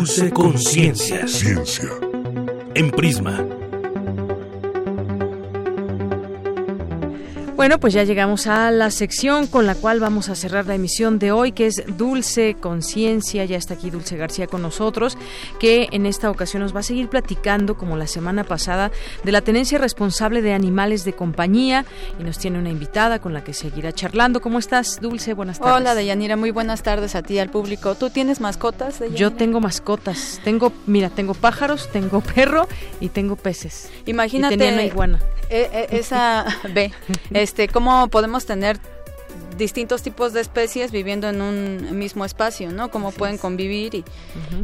Dulce Conciencia. Ciencia. En Prisma. Bueno, pues ya llegamos a la sección con la cual vamos a cerrar la emisión de hoy, que es Dulce Conciencia. Ya está aquí Dulce García con nosotros, que en esta ocasión nos va a seguir platicando, como la semana pasada, de la tenencia responsable de animales de compañía y nos tiene una invitada con la que seguirá charlando. ¿Cómo estás, Dulce? Buenas tardes. Hola, Deyanira. Muy buenas tardes a ti, al público. ¿Tú tienes mascotas, Deyanira? Yo tengo mascotas. Tengo, mira, tengo pájaros, tengo perro y tengo peces. Imagínate. Y tenía una iguana. Eh, eh, esa B. Este, ¿cómo podemos tener distintos tipos de especies viviendo en un mismo espacio, ¿no? Cómo pueden convivir y,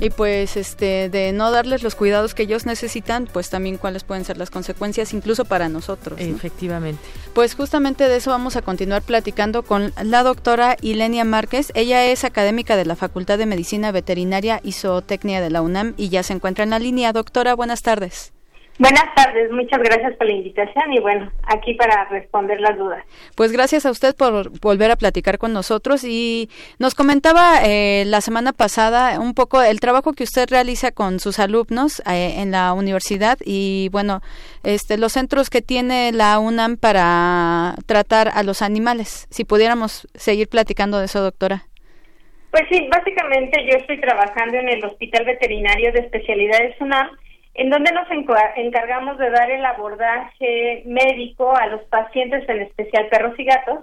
y pues este de no darles los cuidados que ellos necesitan, pues también cuáles pueden ser las consecuencias incluso para nosotros. ¿no? Efectivamente. Pues justamente de eso vamos a continuar platicando con la doctora Ilenia Márquez. Ella es académica de la Facultad de Medicina Veterinaria y Zootecnia de la UNAM y ya se encuentra en la línea. Doctora, buenas tardes. Buenas tardes, muchas gracias por la invitación y bueno, aquí para responder las dudas. Pues gracias a usted por volver a platicar con nosotros y nos comentaba eh, la semana pasada un poco el trabajo que usted realiza con sus alumnos eh, en la universidad y bueno, este los centros que tiene la UNAM para tratar a los animales. Si pudiéramos seguir platicando de eso, doctora. Pues sí, básicamente yo estoy trabajando en el Hospital Veterinario de Especialidades UNAM en donde nos encargamos de dar el abordaje médico a los pacientes, en especial perros y gatos,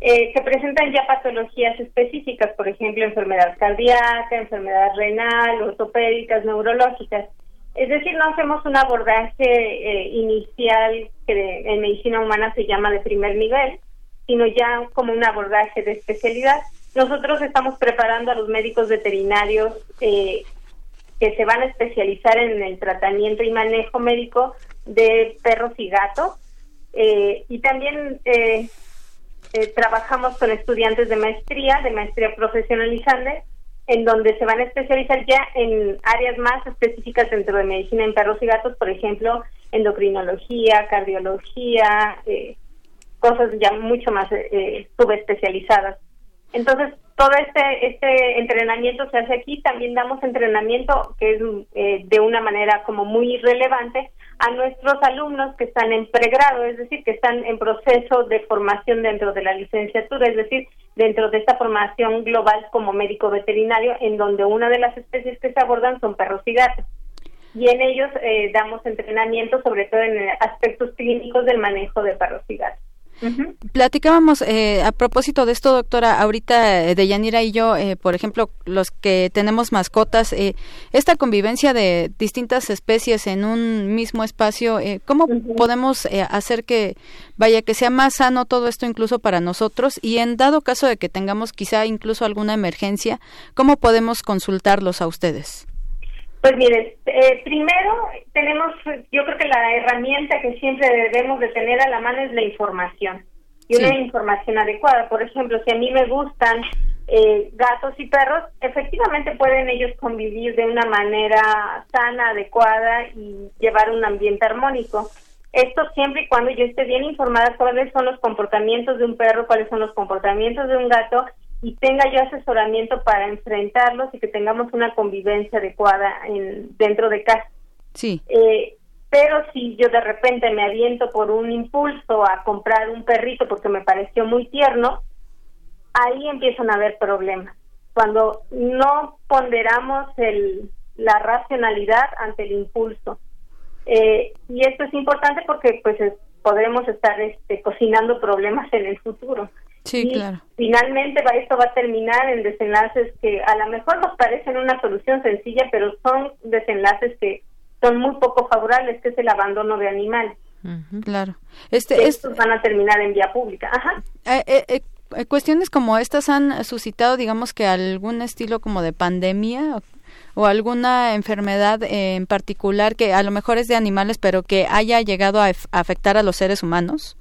eh, que presentan ya patologías específicas, por ejemplo, enfermedad cardíaca, enfermedad renal, ortopédicas, neurológicas. Es decir, no hacemos un abordaje eh, inicial que en medicina humana se llama de primer nivel, sino ya como un abordaje de especialidad. Nosotros estamos preparando a los médicos veterinarios eh, que se van a especializar en el tratamiento y manejo médico de perros y gatos. Eh, y también eh, eh, trabajamos con estudiantes de maestría, de maestría profesionalizante, en donde se van a especializar ya en áreas más específicas dentro de medicina en perros y gatos, por ejemplo, endocrinología, cardiología, cosas ya mucho más subespecializadas. Entonces, todo este, este entrenamiento se hace aquí. También damos entrenamiento que es eh, de una manera como muy relevante a nuestros alumnos que están en pregrado, es decir, que están en proceso de formación dentro de la licenciatura, es decir, dentro de esta formación global como médico veterinario, en donde una de las especies que se abordan son perros y gatos. Y en ellos eh, damos entrenamiento sobre todo en aspectos clínicos del manejo de perros y gatos. Platicábamos eh, a propósito de esto, doctora, ahorita eh, de Yanira y yo, eh, por ejemplo, los que tenemos mascotas, esta convivencia de distintas especies en un mismo espacio, ¿cómo podemos hacer que, vaya, que sea más sano todo esto incluso para nosotros? Y en dado caso de que tengamos quizá incluso alguna emergencia, ¿cómo podemos consultarlos a ustedes? Pues miren, eh, primero tenemos, yo creo que la herramienta que siempre debemos de tener a la mano es la información y una información adecuada. Por ejemplo, si a mí me gustan eh, gatos y perros, efectivamente pueden ellos convivir de una manera sana, adecuada y llevar un ambiente armónico. Esto siempre y cuando yo esté bien informada cuáles son los comportamientos de un perro, cuáles son los comportamientos de un gato y tenga yo asesoramiento para enfrentarlos y que tengamos una convivencia adecuada en, dentro de casa. Sí. Eh, pero si yo de repente me aviento por un impulso a comprar un perrito porque me pareció muy tierno, ahí empiezan a haber problemas. Cuando no ponderamos el, la racionalidad ante el impulso. Eh, y esto es importante porque pues podremos estar este, cocinando problemas en el futuro. Sí, claro. Finalmente va, esto va a terminar en desenlaces que a lo mejor nos parecen una solución sencilla, pero son desenlaces que son muy poco favorables, que es el abandono de animales. claro. Este, Estos van a terminar en vía pública. Ajá. Eh, eh, eh, cuestiones como estas han suscitado, digamos que algún estilo como de pandemia o, o alguna enfermedad en particular que a lo mejor es de animales, pero que haya llegado a afectar a los seres humanos.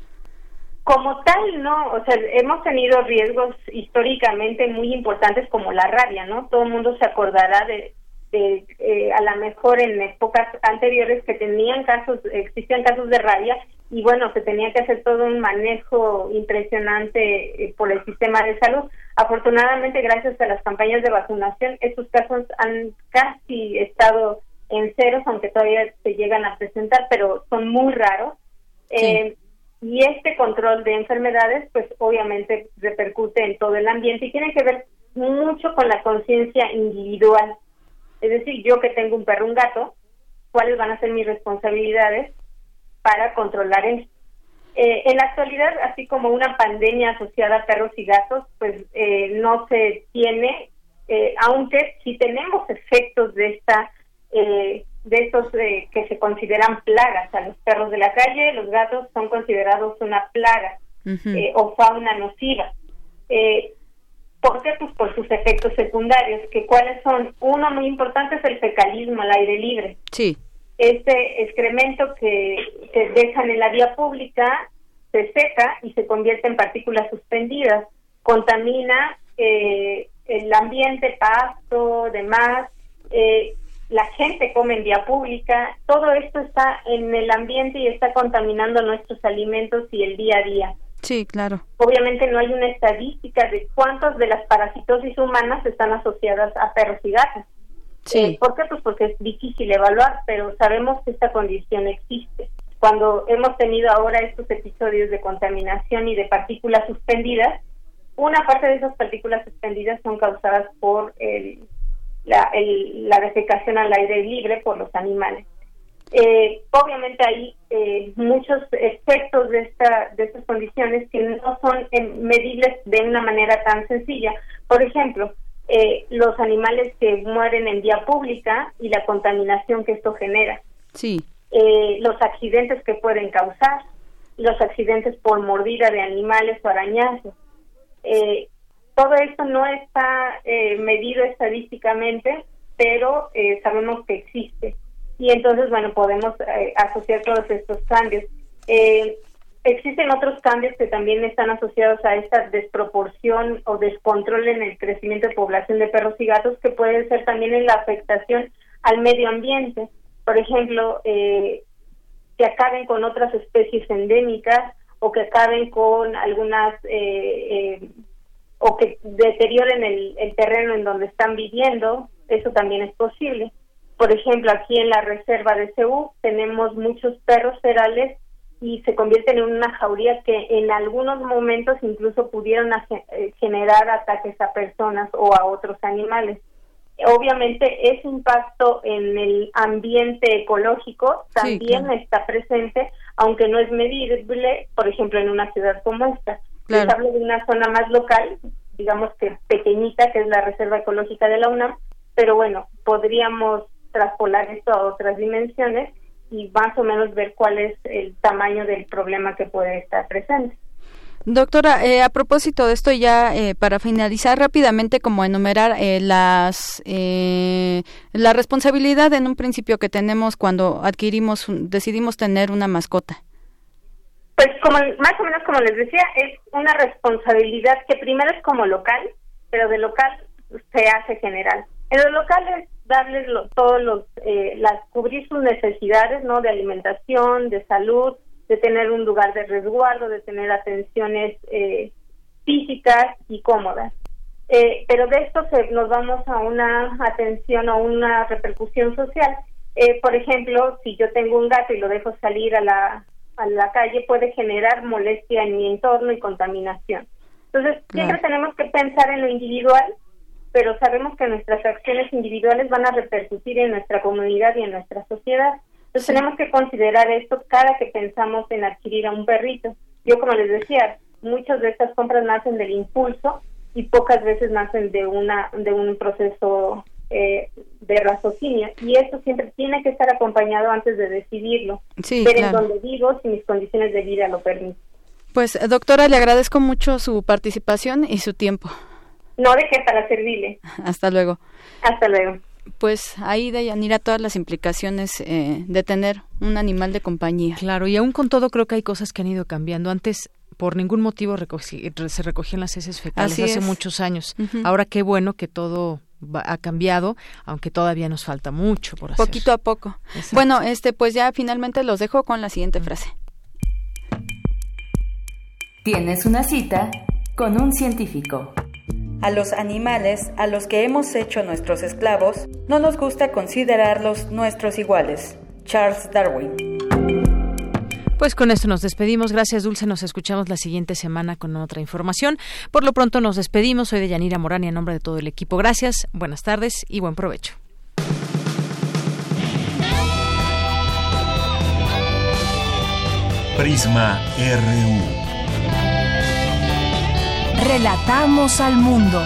Como tal, no, o sea, hemos tenido riesgos históricamente muy importantes como la rabia, ¿no? Todo el mundo se acordará de, de eh, a lo mejor en épocas anteriores que tenían casos, existían casos de rabia y bueno, se tenía que hacer todo un manejo impresionante eh, por el sistema de salud. Afortunadamente, gracias a las campañas de vacunación, estos casos han casi estado en ceros, aunque todavía se llegan a presentar, pero son muy raros. Eh, y este control de enfermedades, pues obviamente repercute en todo el ambiente y tiene que ver mucho con la conciencia individual. Es decir, yo que tengo un perro, un gato, ¿cuáles van a ser mis responsabilidades para controlar esto? Eh, en la actualidad, así como una pandemia asociada a perros y gatos, pues eh, no se tiene, eh, aunque sí tenemos efectos de esta eh, de estos eh, que se consideran plagas. A los perros de la calle, los gatos son considerados una plaga eh, o fauna nociva. Eh, ¿Por qué? Pues por sus efectos secundarios, que cuáles son, uno muy importante es el fecalismo al aire libre. Sí. Este excremento que se dejan en la vía pública se seca y se convierte en partículas suspendidas, contamina eh, el ambiente, pasto, demás, eh, la gente come en vía pública, todo esto está en el ambiente y está contaminando nuestros alimentos y el día a día. Sí, claro. Obviamente no hay una estadística de cuántas de las parasitosis humanas están asociadas a perros y gatos. Sí. Eh, ¿Por qué? Pues porque es difícil evaluar, pero sabemos que esta condición existe. Cuando hemos tenido ahora estos episodios de contaminación y de partículas suspendidas, una parte de esas partículas suspendidas son causadas por el la, el, la defecación al aire libre por los animales. Eh, obviamente hay eh, muchos efectos de, esta, de estas condiciones que no son medibles de una manera tan sencilla. Por ejemplo, eh, los animales que mueren en vía pública y la contaminación que esto genera. Sí. Eh, los accidentes que pueden causar, los accidentes por mordida de animales o arañazos. Eh, todo esto no está eh, medido estadísticamente, pero eh, sabemos que existe. Y entonces, bueno, podemos eh, asociar todos estos cambios. Eh, existen otros cambios que también están asociados a esta desproporción o descontrol en el crecimiento de población de perros y gatos, que puede ser también en la afectación al medio ambiente. Por ejemplo, eh, que acaben con otras especies endémicas o que acaben con algunas o que deterioren el, el, terreno en donde están viviendo, eso también es posible. Por ejemplo, aquí en la reserva de Ceú tenemos muchos perros ferales y se convierten en una jauría que en algunos momentos incluso pudieron generar ataques a personas o a otros animales. Obviamente ese impacto en el ambiente ecológico también sí, claro. está presente, aunque no es medible, por ejemplo, en una ciudad como esta. Claro. Les hablo de una zona más local, digamos que pequeñita, que es la Reserva Ecológica de la UNAM, pero bueno, podríamos traspolar esto a otras dimensiones y más o menos ver cuál es el tamaño del problema que puede estar presente. Doctora, eh, a propósito de esto, ya eh, para finalizar rápidamente, como enumerar eh, las la responsabilidad en un principio que tenemos cuando adquirimos, decidimos tener una mascota. Pues como más o menos como les decía, es una responsabilidad que primero es como local, pero de local se hace general. En lo local es darles lo, todos los, las cubrir sus necesidades, no, de alimentación, de salud, de tener un lugar de resguardo, de tener atenciones eh, físicas y cómodas. Eh, pero de esto se, nos vamos a una atención o una repercusión social. Eh, por ejemplo, si yo tengo un gato y lo dejo salir a la, a la calle, puede generar molestia en mi entorno y contaminación. Entonces, siempre claro. tenemos que pensar en lo individual, pero sabemos que nuestras acciones individuales van a repercutir en nuestra comunidad y en nuestra sociedad. Entonces sí. tenemos que considerar esto cada que pensamos en adquirir a un perrito. Yo como les decía, muchas de estas compras nacen del impulso y pocas veces nacen de una de un proceso eh, de raciocinio y esto siempre tiene que estar acompañado antes de decidirlo. Sí, ver claro. en dónde vivo si mis condiciones de vida lo permiten. Pues doctora, le agradezco mucho su participación y su tiempo. No de qué para servirle. Hasta luego. Hasta luego pues ahí de Yanira todas las implicaciones eh, de tener un animal de compañía. Claro, y aún con todo creo que hay cosas que han ido cambiando. Antes por ningún motivo recogí, se recogían las heces fecales Así hace es. muchos años. Uh -huh. Ahora qué bueno que todo va, ha cambiado, aunque todavía nos falta mucho por hacer. Poquito a poco. Exacto. Bueno, este pues ya finalmente los dejo con la siguiente uh -huh. frase. Tienes una cita con un científico. A los animales a los que hemos hecho nuestros esclavos no nos gusta considerarlos nuestros iguales. Charles Darwin. Pues con esto nos despedimos. Gracias, Dulce. Nos escuchamos la siguiente semana con otra información. Por lo pronto nos despedimos. Soy de Yanira Morán y en nombre de todo el equipo. Gracias, buenas tardes y buen provecho. Prisma RU. Relatamos al mundo.